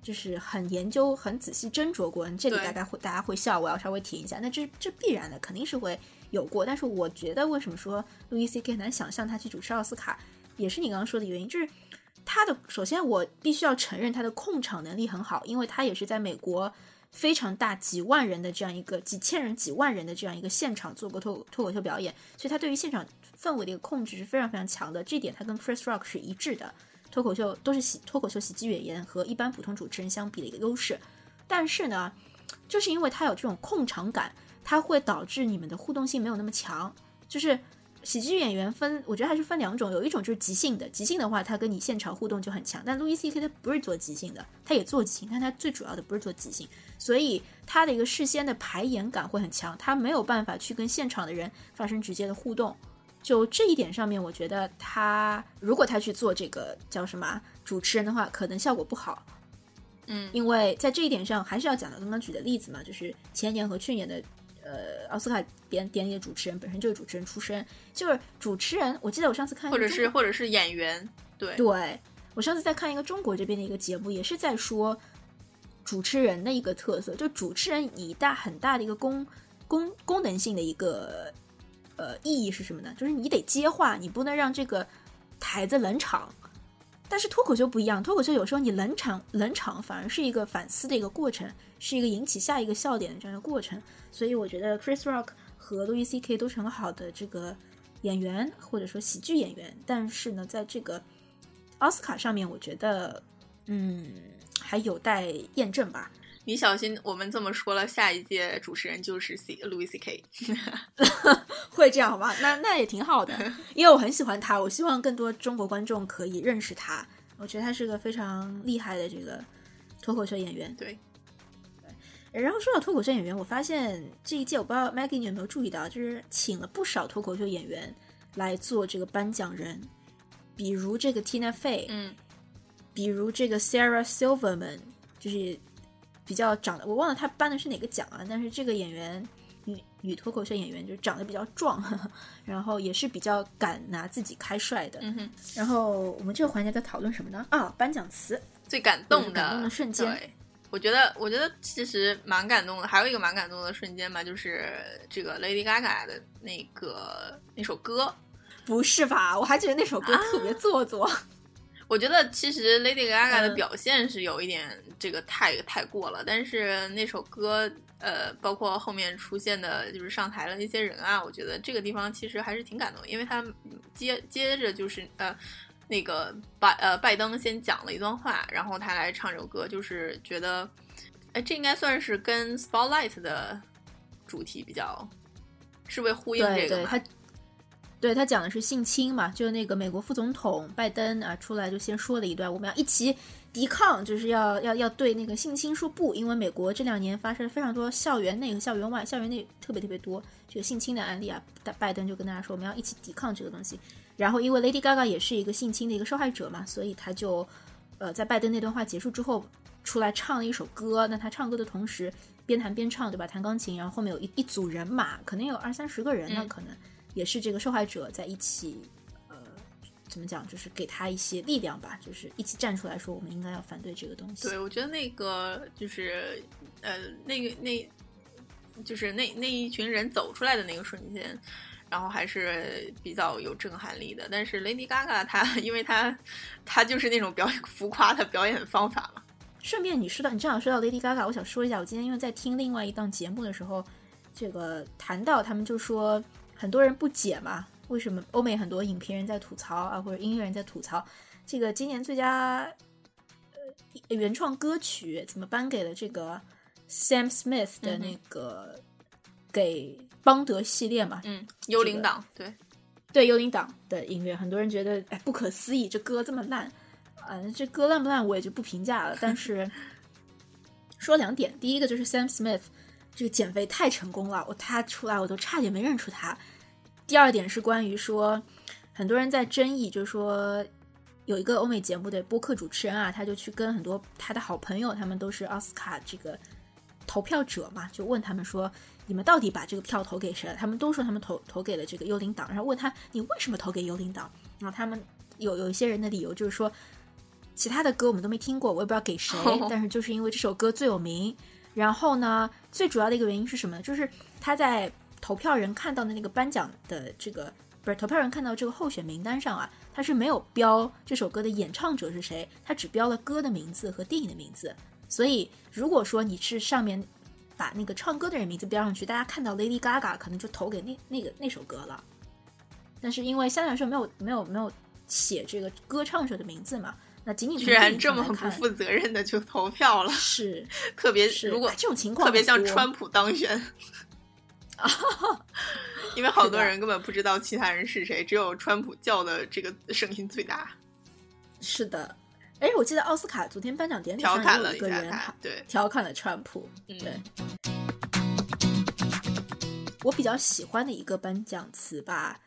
就是很研究、很仔细斟酌过。这里大概会大家会笑，我要稍微停一下，那这这必然的，肯定是会有过。但是我觉得为什么说路易 C K 很难想象他去主持奥斯卡，也是你刚刚说的原因，就是他的首先我必须要承认他的控场能力很好，因为他也是在美国。非常大几万人的这样一个几千人、几万人的这样一个现场做过脱脱口秀表演，所以他对于现场氛围的一个控制是非常非常强的。这点他跟 Chris Rock 是一致的。脱口秀都是喜脱口秀喜剧演员和一般普通主持人相比的一个优势，但是呢，就是因为他有这种控场感，它会导致你们的互动性没有那么强。就是喜剧演员分，我觉得还是分两种，有一种就是即兴的，即兴的话，他跟你现场互动就很强。但路易 C K 他不是做即兴的，他也做即兴，但他最主要的不是做即兴，所以他的一个事先的排演感会很强，他没有办法去跟现场的人发生直接的互动。就这一点上面，我觉得他如果他去做这个叫什么啊主持人的话，可能效果不好。嗯，因为在这一点上还是要讲到刚刚举的例子嘛，就是前年和去年的呃奥斯卡典典礼的主持人本身就是主持人出身，就是主持人，我记得我上次看或者是或者是演员，对对我上次在看一个中国这边的一个节目，也是在说主持人的一个特色，就主持人以大很大的一个功功功能性的一个呃意义是什么呢？就是你得接话，你不能让这个台子冷场。但是脱口秀不一样，脱口秀有时候你冷场冷场反而是一个反思的一个过程，是一个引起下一个笑点的这样一个过程。所以我觉得 Chris Rock 和 Louis C.K. 都是很好的这个演员或者说喜剧演员，但是呢，在这个奥斯卡上面，我觉得嗯还有待验证吧。你小心，我们这么说了，下一届主持人就是 C Louis C K。(laughs) 会这样好吗？那那也挺好的，(laughs) 因为我很喜欢他，我希望更多中国观众可以认识他。我觉得他是个非常厉害的这个脱口秀演员。对，然后说到脱口秀演员，我发现这一届我不知道 Maggie 你有没有注意到，就是请了不少脱口秀演员来做这个颁奖人，比如这个 Tina Fey，嗯，比如这个 Sarah Silverman，就是比较长得我忘了他颁的是哪个奖啊，但是这个演员女女脱口秀演员就是长得比较壮，呵 (laughs) 呵然后也是比较敢拿自己开帅的。嗯哼，然后我们这个环节在讨论什么呢？啊，颁奖词。最感动的感动的瞬间对，我觉得，我觉得其实蛮感动的。还有一个蛮感动的瞬间吧，就是这个 Lady Gaga 的那个那首歌。不是吧？我还觉得那首歌特别做作。我觉得其实 Lady Gaga 的嗯表现是有一点这个太太过了，但是那首歌，呃，包括后面出现的就是上台的那些人啊，我觉得这个地方其实还是挺感动，因为他接接着就是呃。那个拜呃拜登先讲了一段话，然后他来唱这首歌，就是觉得，哎，这应该算是跟 Spotlight 的主题比较是为呼应这个吗？对对，他对他讲的是性侵嘛，就是那个美国副总统拜登啊出来就先说了一段，我们要一起抵抗，就是要要要对那个性侵说不，因为美国这两年发生了非常多校园内和校园外，校园内特别特别多这个性侵的案例啊，拜拜登就跟大家说我们要一起抵抗这个东西。然后因为 Lady Gaga 也是一个性侵的一个受害者嘛，所以他就呃在拜登那段话结束之后出来唱了一首歌。那他唱歌的同时边弹边唱，对吧？弹钢琴，然后后面有一一组人马，可能有二三十个人呢，嗯可能也是这个受害者在一起，呃，怎么讲，就是给他一些力量吧，就是一起站出来说我们应该要反对这个东西。对，我觉得那个就是呃，那个那，就是那那一群人走出来的那个瞬间，然后还是比较有震撼力的。但是 Lady Gaga 她，因为她她就是那种表演浮夸的表演方法嘛。顺便你说到你正好说到 Lady Gaga，我想说一下，我今天因为在听另外一档节目的时候，这个谈到他们就说很多人不解嘛，为什么欧美很多影评人在吐槽啊，或者音乐人在吐槽这个今年最佳呃原创歌曲怎么颁给了这个 Sam Smith 的那个、给邦德系列嘛？嗯，幽灵党，对，对幽灵党的音乐，很多人觉得哎不可思议，这歌这么烂，啊、这歌烂不烂我也就不评价了。但是 (laughs) 说两点，第一个就是 Sam Smith 这个减肥太成功了，我他出来我都差点没认出他。第二点是关于说，很多人在争议，就是说有一个欧美节目的播客主持人啊，他就去跟很多他的好朋友，他们都是奥斯卡这个投票者嘛，就问他们说，你们到底把这个票投给谁了？他们都说他们投投给了这个幽灵党，然后问他你为什么投给幽灵党？然后他们有有一些人的理由就是说，其他的歌我们都没听过，我也不知道给谁，(laughs) 但是就是因为这首歌最有名。然后呢，最主要的一个原因是什么呢？就是他在投票人看到的那个颁奖的这个不是投票人看到这个候选名单上啊，他是没有标这首歌的演唱者是谁，他只标了歌的名字和电影的名字。所以如果说你是上面把那个唱歌的人名字标上去，大家看到 Lady Gaga 可能就投给那那个那首歌了。但是因为相对来说没有没有没有写这个歌唱者的名字嘛，那仅仅居然这么不负责任的就投票了，是 (laughs) 特别是如果这种情况特别像川普当选。(laughs) 因为好多人根本不知道其他人是谁，只有川普叫的这个声音最大。是的，哎，我记得奥斯卡昨天颁奖典礼调侃了一下他，对，调侃了川普。对，我比较喜欢的一个颁奖词吧，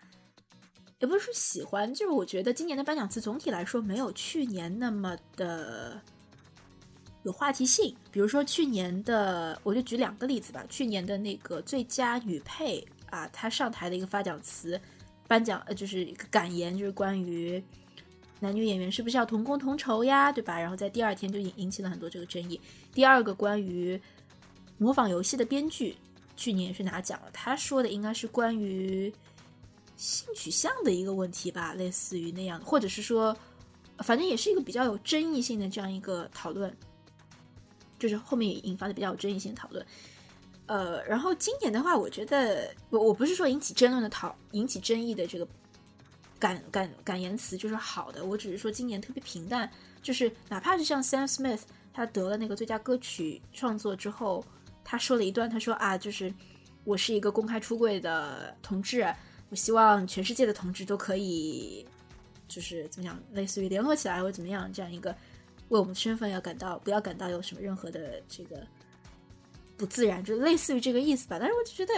也不是说喜欢，就是我觉得今年的颁奖词总体来说没有去年那么的。有话题性，比如说去年的，我就举两个例子吧。去年的那个最佳女配啊，她上台的一个发奖词、颁奖呃，就是一个感言，就是关于男女演员是不是要同工同酬呀，对吧？然后在第二天就引引起了很多这个争议。第二个关于模仿游戏的编剧，去年也是拿奖了。他说的应该是关于性取向的一个问题吧，类似于那样，或者是说，反正也是一个比较有争议性的这样一个讨论。就是后面也引发的比较有争议性的讨论，呃，然后今年的话，我觉得我我不是说引起争论的讨引起争议的这个感感感言词就是好的，我只是说今年特别平淡，就是哪怕是像 Sam Smith 他得了那个最佳歌曲创作之后，他说了一段，他说啊，就是我是一个公开出柜的同志，我希望全世界的同志都可以就是怎么样，类似于联合起来或者怎么样这样一个。为我们的身份要感到不要感到有什么任何的这个不自然，就类似于这个意思吧。但是我就觉得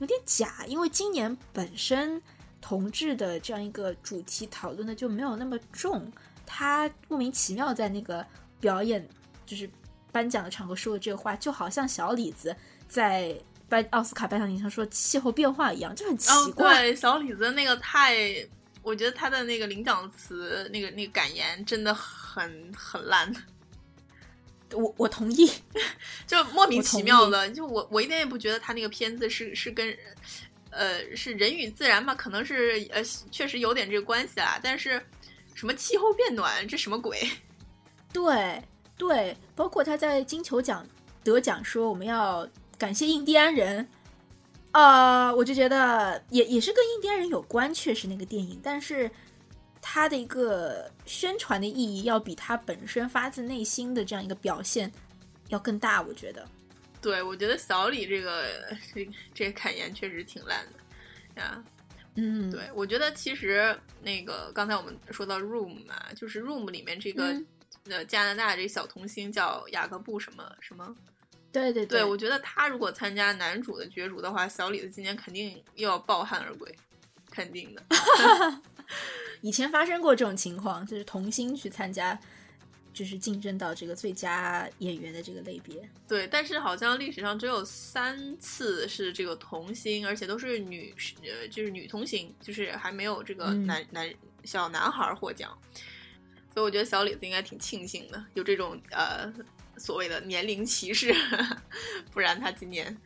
有点假，因为今年本身同志的这样一个主题讨论的就没有那么重，他莫名其妙在那个表演就是颁奖的场合说的这个话，就好像小李子在颁奥斯卡颁奖典礼上说气候变化一样，就很奇怪。对，小李子那个太。我觉得他的那个领奖词，那个那个感言真的很很烂。(laughs) 我我同意，(laughs) 就莫名其妙的，就我我一点也不觉得他那个片子是是跟呃是人与自然嘛，可能是呃确实有点这个关系啦。但是什么气候变暖，这什么鬼？(laughs) 对对，包括他在金球奖得奖说我们要感谢印第安人。呃，我就觉得也也是跟印第安人有关，确实那个电影，但是它的一个宣传的意义要比它本身发自内心的这样一个表现要更大，我觉得。对，我觉得小李这个这这个感言确实挺烂的呀。嗯，对，我觉得其实那个刚才我们说到 Room 嘛，就是 Room 里面这个呃加拿大这小童星叫雅各布什么什么。对对对，我觉得他如果参加男主的角逐的话，小李子今年肯定又要抱憾而归，肯定的。(laughs) 以前发生过这种情况，就是童星去参加，就是竞争到这个最佳演员的这个类别。对，但是好像历史上只有三次是这个童星，而且都是女，呃，就是女童星，就是还没有这个男男小男孩获奖。所以我觉得小李子应该挺庆幸的，有这种呃。所谓的年龄歧视，不然他今年。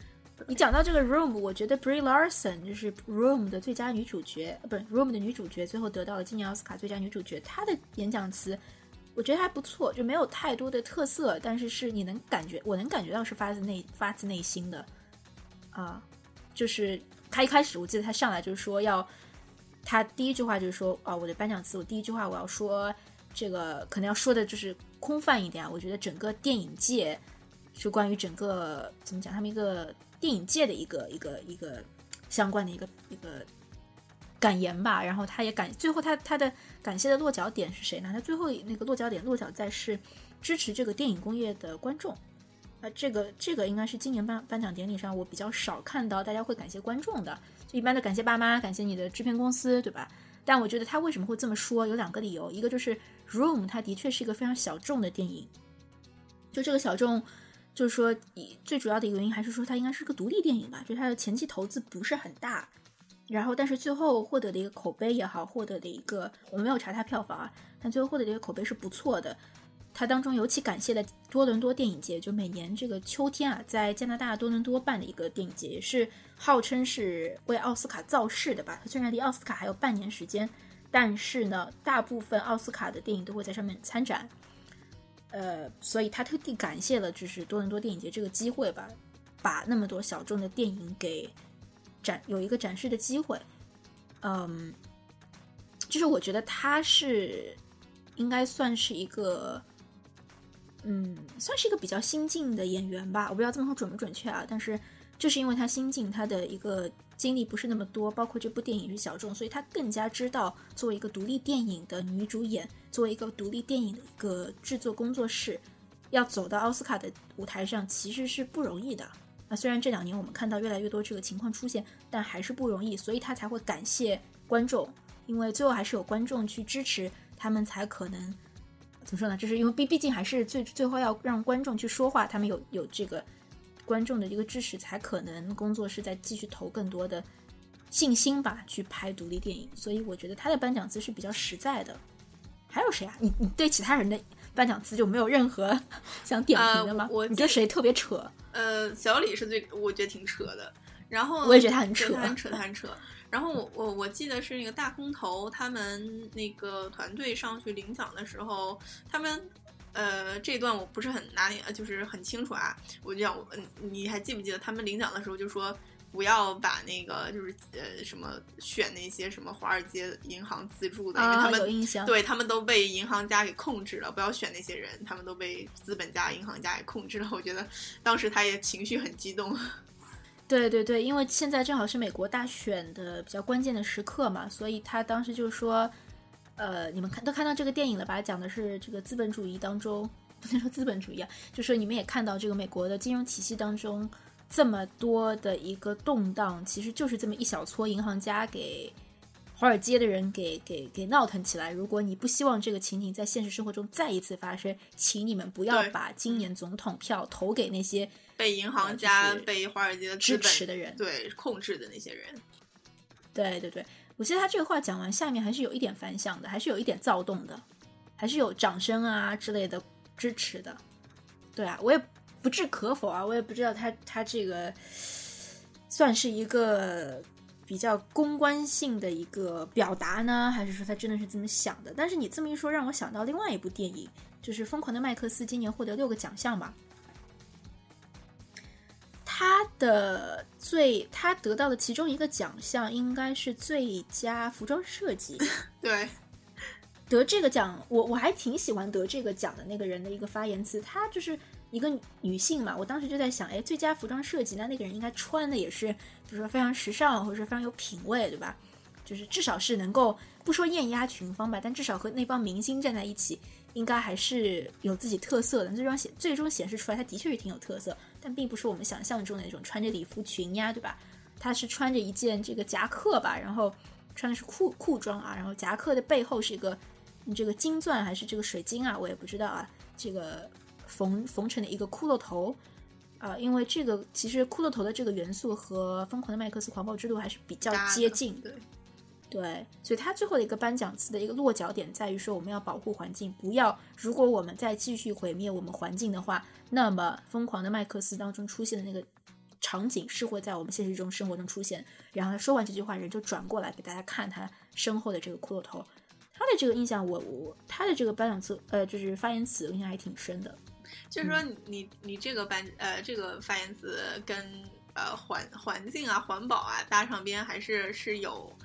你讲到这个 Room，我觉得 Brie Larson 就是 Room 的最佳女主角，不是 Room 的女主角，最后得到了今年奥斯卡最佳女主角。她的演讲词我觉得还不错，就没有太多的特色，但是是你能感觉，我能感觉到是发自内发自内心的。啊，就是他一开始我记得他上来就是说要，他第一句话就是说啊，我的颁奖词，我第一句话我要说这个可能要说的就是。空泛一点啊，我觉得整个电影界是关于整个怎么讲，他们一个电影界的一个一个一个相关的一个一个感言吧。然后他也感，最后他他的感谢的落脚点是谁呢？他最后那个落脚点落脚在是支持这个电影工业的观众。啊，这个这个应该是今年颁颁奖典礼上我比较少看到大家会感谢观众的，就一般的感谢爸妈，感谢你的制片公司，对吧？但我觉得他为什么会这么说，有两个理由，一个就是。Room，它的确是一个非常小众的电影。就这个小众，就是说，以最主要的一个原因还是说它应该是个独立电影吧，就它的前期投资不是很大，然后但是最后获得的一个口碑也好，获得的一个我没有查它票房啊，但最后获得的一个口碑是不错的。它当中尤其感谢了多伦多电影节，就每年这个秋天啊，在加拿大多伦多办的一个电影节，也是号称是为奥斯卡造势的吧。它虽然离奥斯卡还有半年时间，但是呢，大部分奥斯卡的电影都会在上面参展。呃，所以他特地感谢了就是多伦多电影节这个机会吧，把那么多小众的电影给展有一个展示的机会。嗯，就是我觉得他是应该算是一个，嗯，算是一个比较新晋的演员吧。我不知道这么说准不准确啊，但是就是因为他新晋，他的一个。经历不是那么多，包括这部电影是小众，所以他更加知道作为一个独立电影的女主演，作为一个独立电影的一个制作工作室，要走到奥斯卡的舞台上其实是不容易的。那虽然这两年我们看到越来越多这个情况出现，但还是不容易，所以他才会感谢观众，因为最后还是有观众去支持他们，才可能怎么说呢？就是因为毕毕竟还是最最后要让观众去说话，他们有有这个。观众的一个支持，才可能工作室再继续投更多的信心吧，去拍独立电影。所以我觉得他的颁奖词是比较实在的。还有谁啊？你你对其他人的颁奖词就没有任何 (laughs) 想点评的吗？我你觉得谁特别扯？呃，小李是最我觉得挺扯的。然后我也觉得他很 (laughs) 扯，很扯，很扯。然后我我我记得是那个大空头他们那个团队上去领奖的时候，他们。呃，这段我不是很拿捏，就是很清楚啊。我就讲，嗯，你还记不记得他们领奖的时候就说不要把那个就是呃什么选那些什么华尔街银行资助的，因为他们对他们都被银行家给控制了，不要选那些人，他们都被资本家、银行家给控制了。我觉得当时他也情绪很激动。(laughs) 对对对，因为现在正好是美国大选的比较关键的时刻嘛，所以他当时就说。呃，你们看都看到这个电影了吧？讲的是这个资本主义当中，不能说资本主义啊，就是你们也看到这个美国的金融体系当中这么多的一个动荡，其实就是这么一小撮银行家给华尔街的人给给给闹腾起来。如果你不希望这个情景在现实生活中再一次发生，请你们不要把今年总统票投给那些被银行家、被华尔街的支持的人，对控制的那些人。对对对。我记得他这个话讲完，下面还是有一点反响的，还是有一点躁动的，还是有掌声啊之类的支持的。对啊，我也不置可否啊，我也不知道他他这个算是一个比较公关性的一个表达呢，还是说他真的是这么想的？但是你这么一说，让我想到另外一部电影，就是《疯狂的麦克斯》，今年获得六个奖项吧。他的最，他得到的其中一个奖项应该是最佳服装设计。(laughs) 对，得这个奖，我我还挺喜欢得这个奖的那个人的一个发言词。他就是一个女性嘛，我当时就在想，哎，最佳服装设计，那那个人应该穿的也是，比如说非常时尚，或者说非常有品味，对吧？就是至少是能够不说艳压群芳吧，但至少和那帮明星站在一起。应该还是有自己特色的，最终显最终显示出来，他的确是挺有特色，但并不是我们想象中的那种穿着礼服裙呀，对吧？他是穿着一件这个夹克吧，然后穿的是裤裤装啊，然后夹克的背后是一个这个金钻还是这个水晶啊，我也不知道啊，这个缝缝成的一个骷髅头啊，因为这个其实骷髅头的这个元素和疯狂的麦克斯狂暴之路还是比较接近的。对，所以他最后的一个颁奖词的一个落脚点在于说，我们要保护环境，不要如果我们再继续毁灭我们环境的话，那么疯狂的麦克斯当中出现的那个场景是会在我们现实中生活中出现。然后他说完这句话，人就转过来给大家看他身后的这个骷髅头。他的这个印象，我我他的这个颁奖词，呃，就是发言词，印象还挺深的。就是说，你你这个颁呃这个发言词跟呃环环境啊环保啊搭上边，还是是有。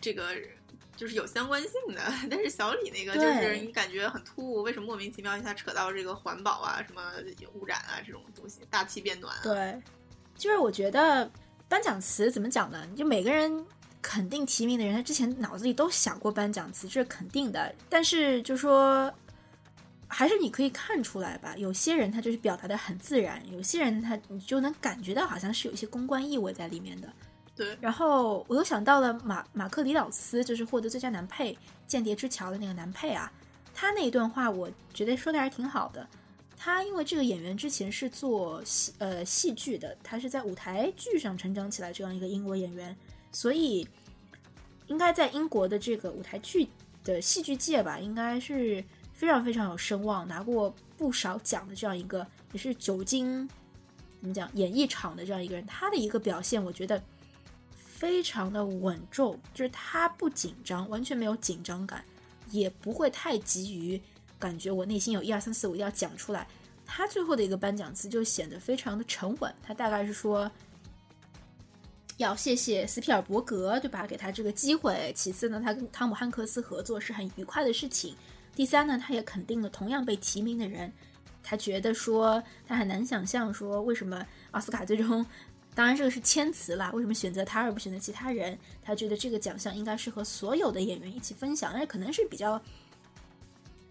这个就是有相关性的，(laughs) 但是小李那个就是你感觉很突兀，为什么莫名其妙一下扯到这个环保啊、什么污染啊这种东西，大气变暖？对，就是我觉得颁奖词怎么讲呢？就每个人肯定提名的人，他之前脑子里都想过颁奖词，这是肯定的。但是就说，还是你可以看出来吧，有些人他就是表达的很自然，有些人他你就能感觉到好像是有一些公关意味在里面的。然后我又想到了马马克·里老斯，就是获得最佳男配《间谍之桥》的那个男配啊，他那一段话我觉得说的还是挺好的。他因为这个演员之前是做戏呃戏剧的，他是在舞台剧上成长起来这样一个英国演员，所以应该在英国的这个舞台剧的戏剧界吧，应该是非常非常有声望，拿过不少奖的这样一个，也是久经怎么讲演艺场的这样一个人。他的一个表现，我觉得非常的稳重，就是他不紧张，完全没有紧张感，也不会太急于。感觉我内心有一二三四五要讲出来，他最后的一个颁奖词就显得非常的沉稳。他大概是说，要谢谢斯皮尔伯格，对吧？给他这个机会。其次呢，他跟汤姆汉克斯合作是很愉快的事情。第三呢，他也肯定了同样被提名的人。他觉得说，他很难想象说，为什么奥斯卡最终，当然这个是谦词啦，为什么选择他而不选择其他人？他觉得这个奖项应该是和所有的演员一起分享，而可能是比较。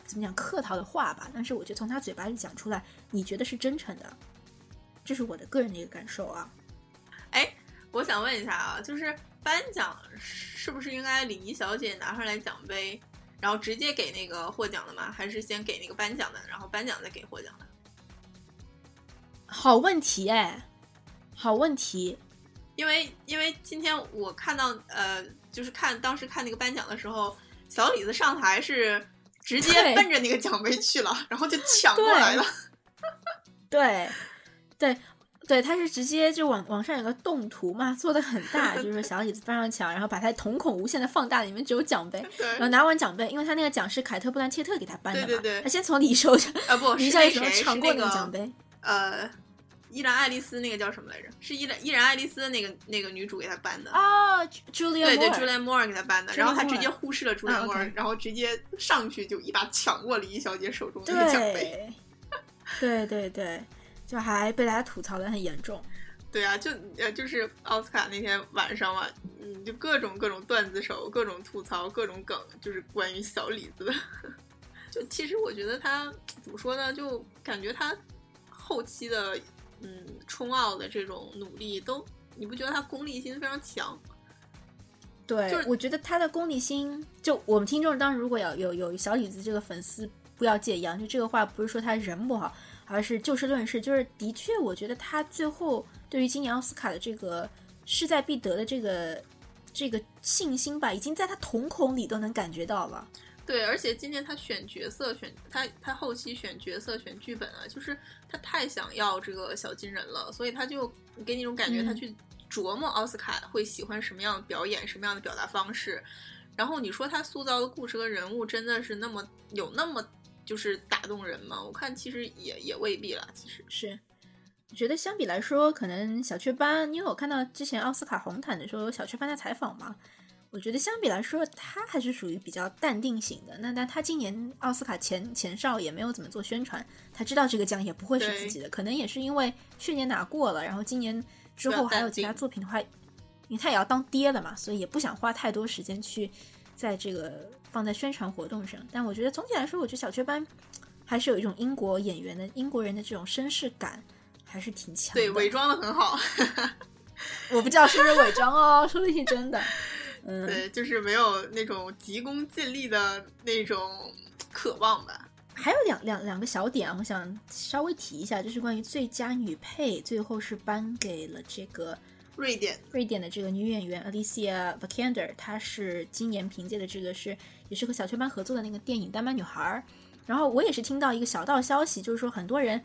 怎么讲客套的话吧，但是我觉得从他嘴巴里讲出来，你觉得是真诚的，这是我的个人的一个感受啊。哎，我想问一下啊，就是颁奖是不是应该礼仪小姐拿上来奖杯，然后直接给那个获奖的吗？还是先给那个颁奖的，然后颁奖再给获奖的？好问题哎，好问题，因为因为今天我看到呃，就是看当时看那个颁奖的时候，小李子上台是。直接奔着那个奖杯去了，然后就抢过来了。(laughs) 对，对，对，他是直接就网网上有个动图嘛，做的很大，就是说 (laughs) 小李子搬上墙，然后把他瞳孔无限的放大，里面只有奖杯，然后拿完奖杯，因为他那个奖是凯特·布兰切特给他颁的嘛，他先从李寿啊不，李小姐抢过那个奖杯，呃。依然爱丽丝那个叫什么来着？是依然依然爱丽丝那个那个女主给她颁的啊，Julia 对对，Julia Moore 给她颁的，然后她直接忽视了 Julia Moore，然后直接上去就一把抢过了李小姐手中那个奖杯。对对对，就还被大家吐槽的很严重。对啊，就呃就是奥斯卡那天晚上嘛，嗯，就各种各种段子手，各种吐槽，各种梗，就是关于小李子的。(laughs) 就其实我觉得他怎么说呢？就感觉他后期的。嗯，冲奥的这种努力都，你不觉得他功利心非常强？对，就是我觉得他的功利心，就我们听众当时如果要有有小李子这个粉丝，不要介意啊，就这个话不是说他人不好，而是就事论事，就是的确，我觉得他最后对于今年奥斯卡的这个势在必得的这个这个信心吧，已经在他瞳孔里都能感觉到了。对，而且今年他选角色选他他后期选角色选剧本啊，就是他太想要这个小金人了，所以他就给你一种感觉，他去琢磨奥斯卡会喜欢什么样的表演，什么样的表达方式。然后你说他塑造的故事和人物真的是那么有那么就是打动人吗？我看其实也也未必了。其实是，我觉得相比来说，可能小雀斑，因为我看到之前奥斯卡红毯的时候有小雀斑在采访嘛。我觉得相比来说，他还是属于比较淡定型的。那但他今年奥斯卡前前哨也没有怎么做宣传，他知道这个奖也不会是自己的，可能也是因为去年拿过了，然后今年之后还有其他作品的话，因为他也要当爹了嘛，所以也不想花太多时间去在这个放在宣传活动上。但我觉得总体来说，我觉得小雀斑还是有一种英国演员的英国人的这种绅士感，还是挺强。对，伪装的很好。(laughs) 我不知道是不是伪装哦，说不定是真的。对，就是没有那种急功近利的那种渴望吧。还有两两两个小点，我想稍微提一下，就是关于最佳女配，最后是颁给了这个瑞典瑞典的这个女演员 Alicia Vikander，她是今年凭借的这个是也是和小雀斑合作的那个电影《丹麦女孩》。然后我也是听到一个小道消息，就是说很多人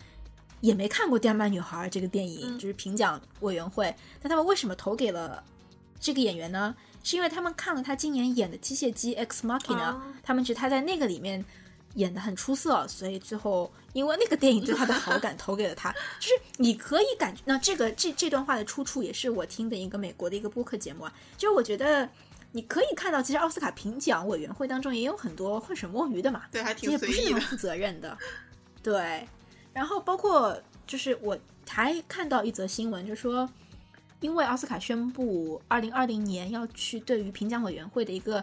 也没看过《丹麦女孩》这个电影，就是评奖委员会，但他们为什么投给了这个演员呢？是因为他们看了他今年演的《机械姬 X Machina》，他们觉得他在那个里面演的很出色，所以最后因为那个电影对他的好感投给了他。(laughs) 就是你可以感觉，那这个这这段话的出处也是我听的一个美国的一个播客节目啊。就是我觉得你可以看到，其实奥斯卡评奖委员会当中也有很多浑水摸鱼的嘛，对，还挺随意的，负责任的。对，然后包括就是我还看到一则新闻，就说。因为奥斯卡宣布，二零二零年要去对于评奖委员会的一个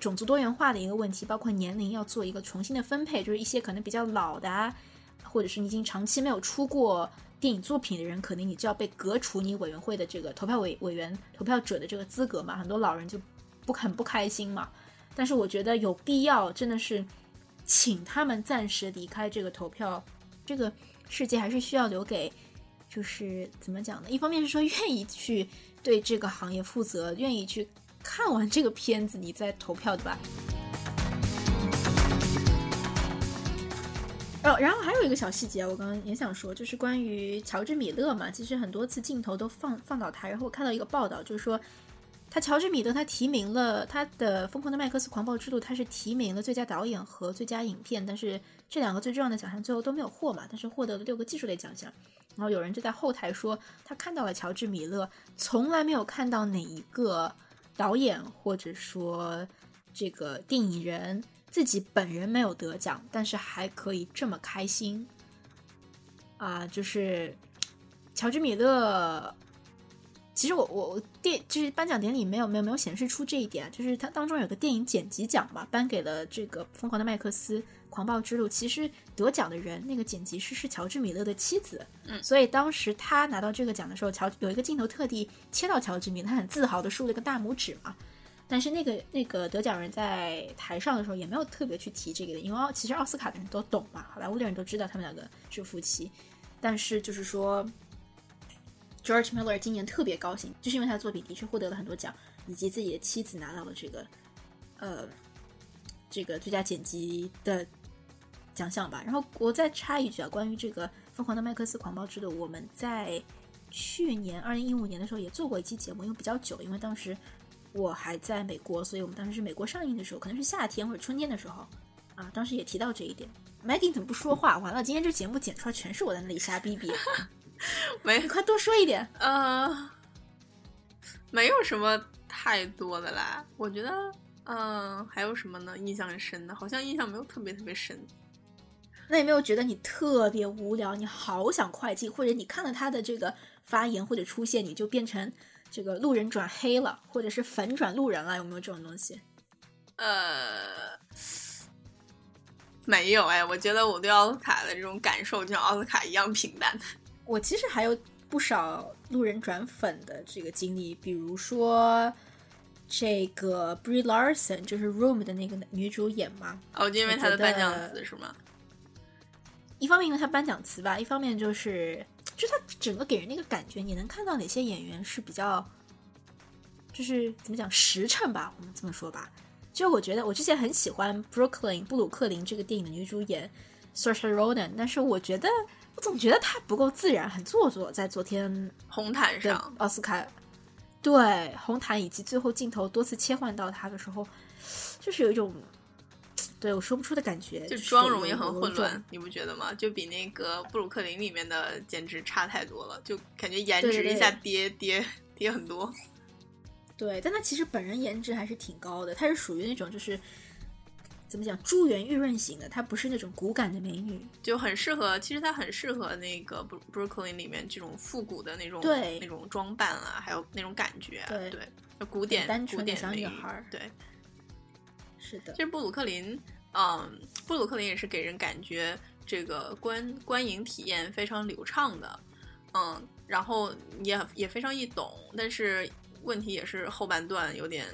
种族多元化的一个问题，包括年龄要做一个重新的分配，就是一些可能比较老的，啊，或者是你已经长期没有出过电影作品的人，可能你就要被革除你委员会的这个投票委委员投票者的这个资格嘛。很多老人就不很不开心嘛。但是我觉得有必要，真的是请他们暂时离开这个投票这个世界还是需要留给，就是怎么讲呢？一方面是说愿意去对这个行业负责，愿意去看完这个片子你再投票，对吧？哦，然后还有一个小细节，我刚刚也想说，就是关于乔治米勒嘛，其实很多次镜头都放放到他，然后我看到一个报道，就是说他乔治米勒他提名了他的《疯狂的麦克斯狂暴之路》，他是提名了最佳导演和最佳影片，但是这两个最重要的奖项最后都没有获嘛，但是获得了六个技术类奖项。然后有人就在后台说，他看到了乔治米勒，从来没有看到哪一个导演或者说这个电影人。自己本人没有得奖，但是还可以这么开心，啊，就是乔治米勒。其实我我我电就是颁奖典礼没有没有没有显示出这一点，就是它当中有个电影剪辑奖吧，颁给了这个《疯狂的麦克斯：狂暴之路》。其实得奖的人那个剪辑师是乔治米勒的妻子，嗯，所以当时他拿到这个奖的时候，乔有一个镜头特地切到乔治米勒，他很自豪的竖了一个大拇指嘛。但是那个那个得奖人在台上的时候也没有特别去提这个的，因为其实奥斯卡的人都懂嘛，好莱坞的人都知道他们两个是夫妻。但是就是说，George Miller 今年特别高兴，就是因为他的作品的确获得了很多奖，以及自己的妻子拿到了这个呃这个最佳剪辑的奖项吧。然后我再插一句啊，关于这个《疯狂的麦克斯狂暴之路》，我们在去年二零一五年的时候也做过一期节目，因为比较久，因为当时。我还在美国，所以我们当时是美国上映的时候，可能是夏天或者春天的时候，啊，当时也提到这一点。Maggie 怎么不说话？完了，今天这节目剪出来全是我在那里瞎逼逼。(laughs) 没，你快多说一点。呃，(laughs) 没有什么太多的啦。我觉得，嗯，还有什么呢？印象很深的，好像印象没有特别特别深。那有没有觉得你特别无聊？你好想快进，或者你看了他的这个发言或者出现，你就变成？这个路人转黑了，或者是粉转路人了，有没有这种东西？呃，没有哎，我觉得我对奥斯卡的这种感受就像奥斯卡一样平淡。我其实还有不少路人转粉的这个经历，比如说这个 Brie Larson，就是 Room 的那个女主演嘛。哦，就因为她的颁奖词是吗？一方面因为他颁奖词吧，一方面就是。就他整个给人那个感觉，你能看到哪些演员是比较，就是怎么讲实诚吧？我们这么说吧。就我觉得，我之前很喜欢 Brooklyn 布鲁克林这个电影的女主演 Saoirse Ronan，但是我觉得我总觉得她不够自然，很做作。在昨天红毯上，奥斯卡对红毯以及最后镜头多次切换到她的时候，就是有一种。对我说不出的感觉，就妆容也很混乱，你不觉得吗？就比那个布鲁克林里面的简直差太多了，就感觉颜值一下跌跌跌很多。(laughs) 对，但她其实本人颜值还是挺高的，她是属于那种就是怎么讲珠圆玉润型的，她不是那种骨感的美女，就很适合。其实她很适合那个布布鲁克林里面这种复古的那种对那种装扮啊，还有那种感觉，对对，古典单纯的小女孩，对。是的，其实布鲁克林，嗯，布鲁克林也是给人感觉这个观观影体验非常流畅的，嗯，然后也也非常易懂，但是问题也是后半段有点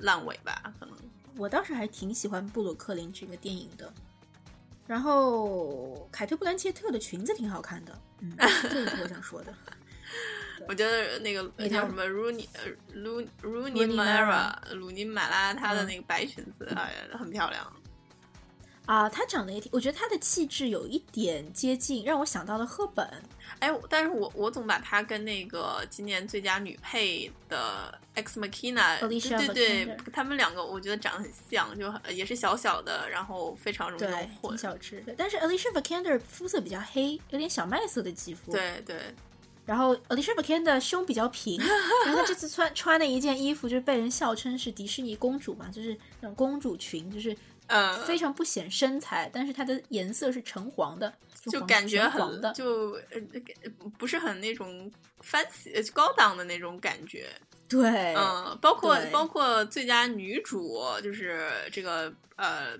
烂尾吧，可能。我倒是还挺喜欢布鲁克林这个电影的，然后凯特布兰切特的裙子挺好看的，嗯，这是我想说的。(laughs) 我觉得那个那叫什么 Rooney 呃 Rooney Rooney Mara 鲁尼马拉，她的那个白裙子啊很漂亮。啊，她长得也挺，我觉得她的气质有一点接近，让我想到了赫本。哎，但是我我总把她跟那个今年最佳女配的 X Machina，对对对，他们两个我觉得长得很像，就也是小小的，然后非常容易混。挺小只，但是 Alicia Vikander 肤色比较黑，有点小麦色的肌肤。对对。然后 Alicia Vikander 胸比较平，(laughs) 然后她这次穿穿的一件衣服就是被人笑称是迪士尼公主嘛，就是那种公主裙，就是呃非常不显身材，但是它的颜色是橙黄的，就感觉很就呃不是很那种 fancy 高档的那种感觉。对，嗯，包括包括最佳女主就是这个呃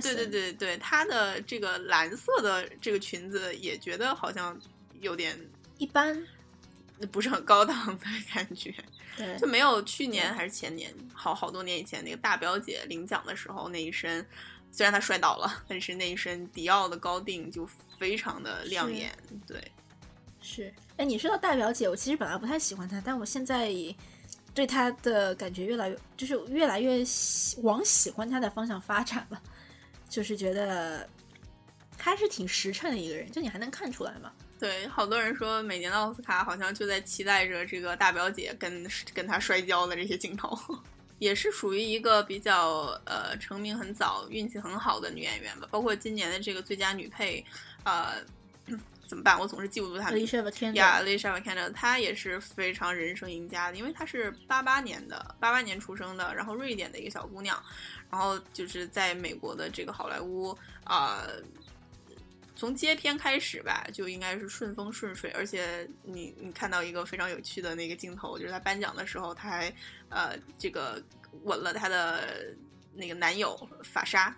对对对对，她的这个蓝色的这个裙子也觉得好像有点。一般，(laughs) 不是很高档的感觉，(laughs) 对，就没有去年还是前年，好好多年以前那个大表姐领奖的时候那一身虽然她摔倒了，但是那一身迪奥的高定就非常的亮眼。对，是。哎，你说到大表姐，我其实本来不太喜欢她，但我现在对她的感觉越来越，就是越来越往喜欢她的方向发展了。就是觉得还是挺实诚的一个人，就你还能看出来吗？对，好多人说每年的奥斯卡好像就在期待着这个大表姐跟跟她摔跤的这些镜头。(laughs) 也是属于一个比较呃成名很早、运气很好的女演员吧。包括今年的这个最佳女配，呃，怎么办？我总是记不住她。Alicia Vikander。呀，Alicia Vikander，她也是非常人生赢家的，因为她是八八年的，八八年出生的，然后瑞典的一个小姑娘，然后就是在美国的这个好莱坞啊。从接片开始吧，就应该是顺风顺水，而且你你看到一个非常有趣的那个镜头，就是他颁奖的时候，他还呃这个吻了他的那个男友法莎，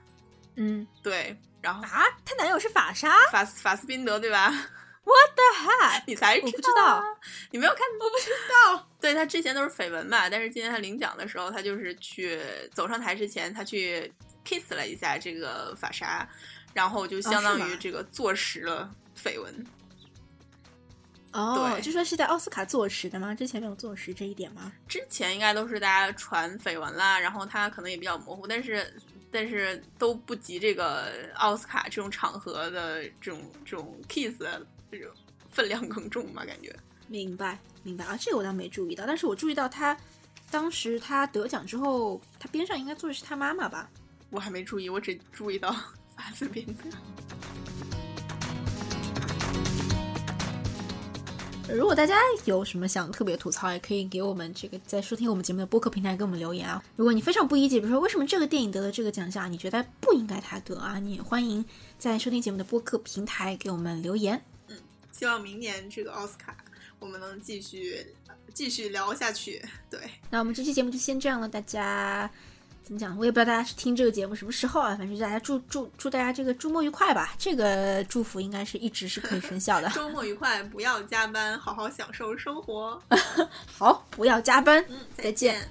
嗯，对，然后啊，他男友是法莎，法法斯宾德对吧？What the heck？你才我不知道，你没有看？我不知道。对他之前都是绯闻嘛，但是今天他领奖的时候，他就是去走上台之前，他去 kiss 了一下这个法莎。然后就相当于这个坐实了绯闻。哦，对，就说是在奥斯卡坐实的吗？之前没有坐实这一点吗？之前应该都是大家传绯闻啦，然后他可能也比较模糊，但是但是都不及这个奥斯卡这种场合的这种这种 kiss 这种分量更重吧？感觉。明白，明白啊，这个我倒没注意到，但是我注意到他当时他得奖之后，他边上应该坐的是他妈妈吧？我还没注意，我只注意到。法斯宾德。如果大家有什么想特别吐槽，也可以给我们这个在收听我们节目的播客平台给我们留言啊。如果你非常不理解，比如说为什么这个电影得了这个奖项，你觉得不应该他得啊，你也欢迎在收听节目的播客平台给我们留言。嗯，希望明年这个奥斯卡我们能继续继续聊下去。对，那我们这期节目就先这样了，大家。怎么讲？我也不知道大家是听这个节目什么时候啊，反正大家祝祝祝大家这个周末愉快吧。这个祝福应该是一直是可以生效的。(laughs) 周末愉快，不要加班，好好享受生活。(laughs) 好，不要加班。嗯，再见。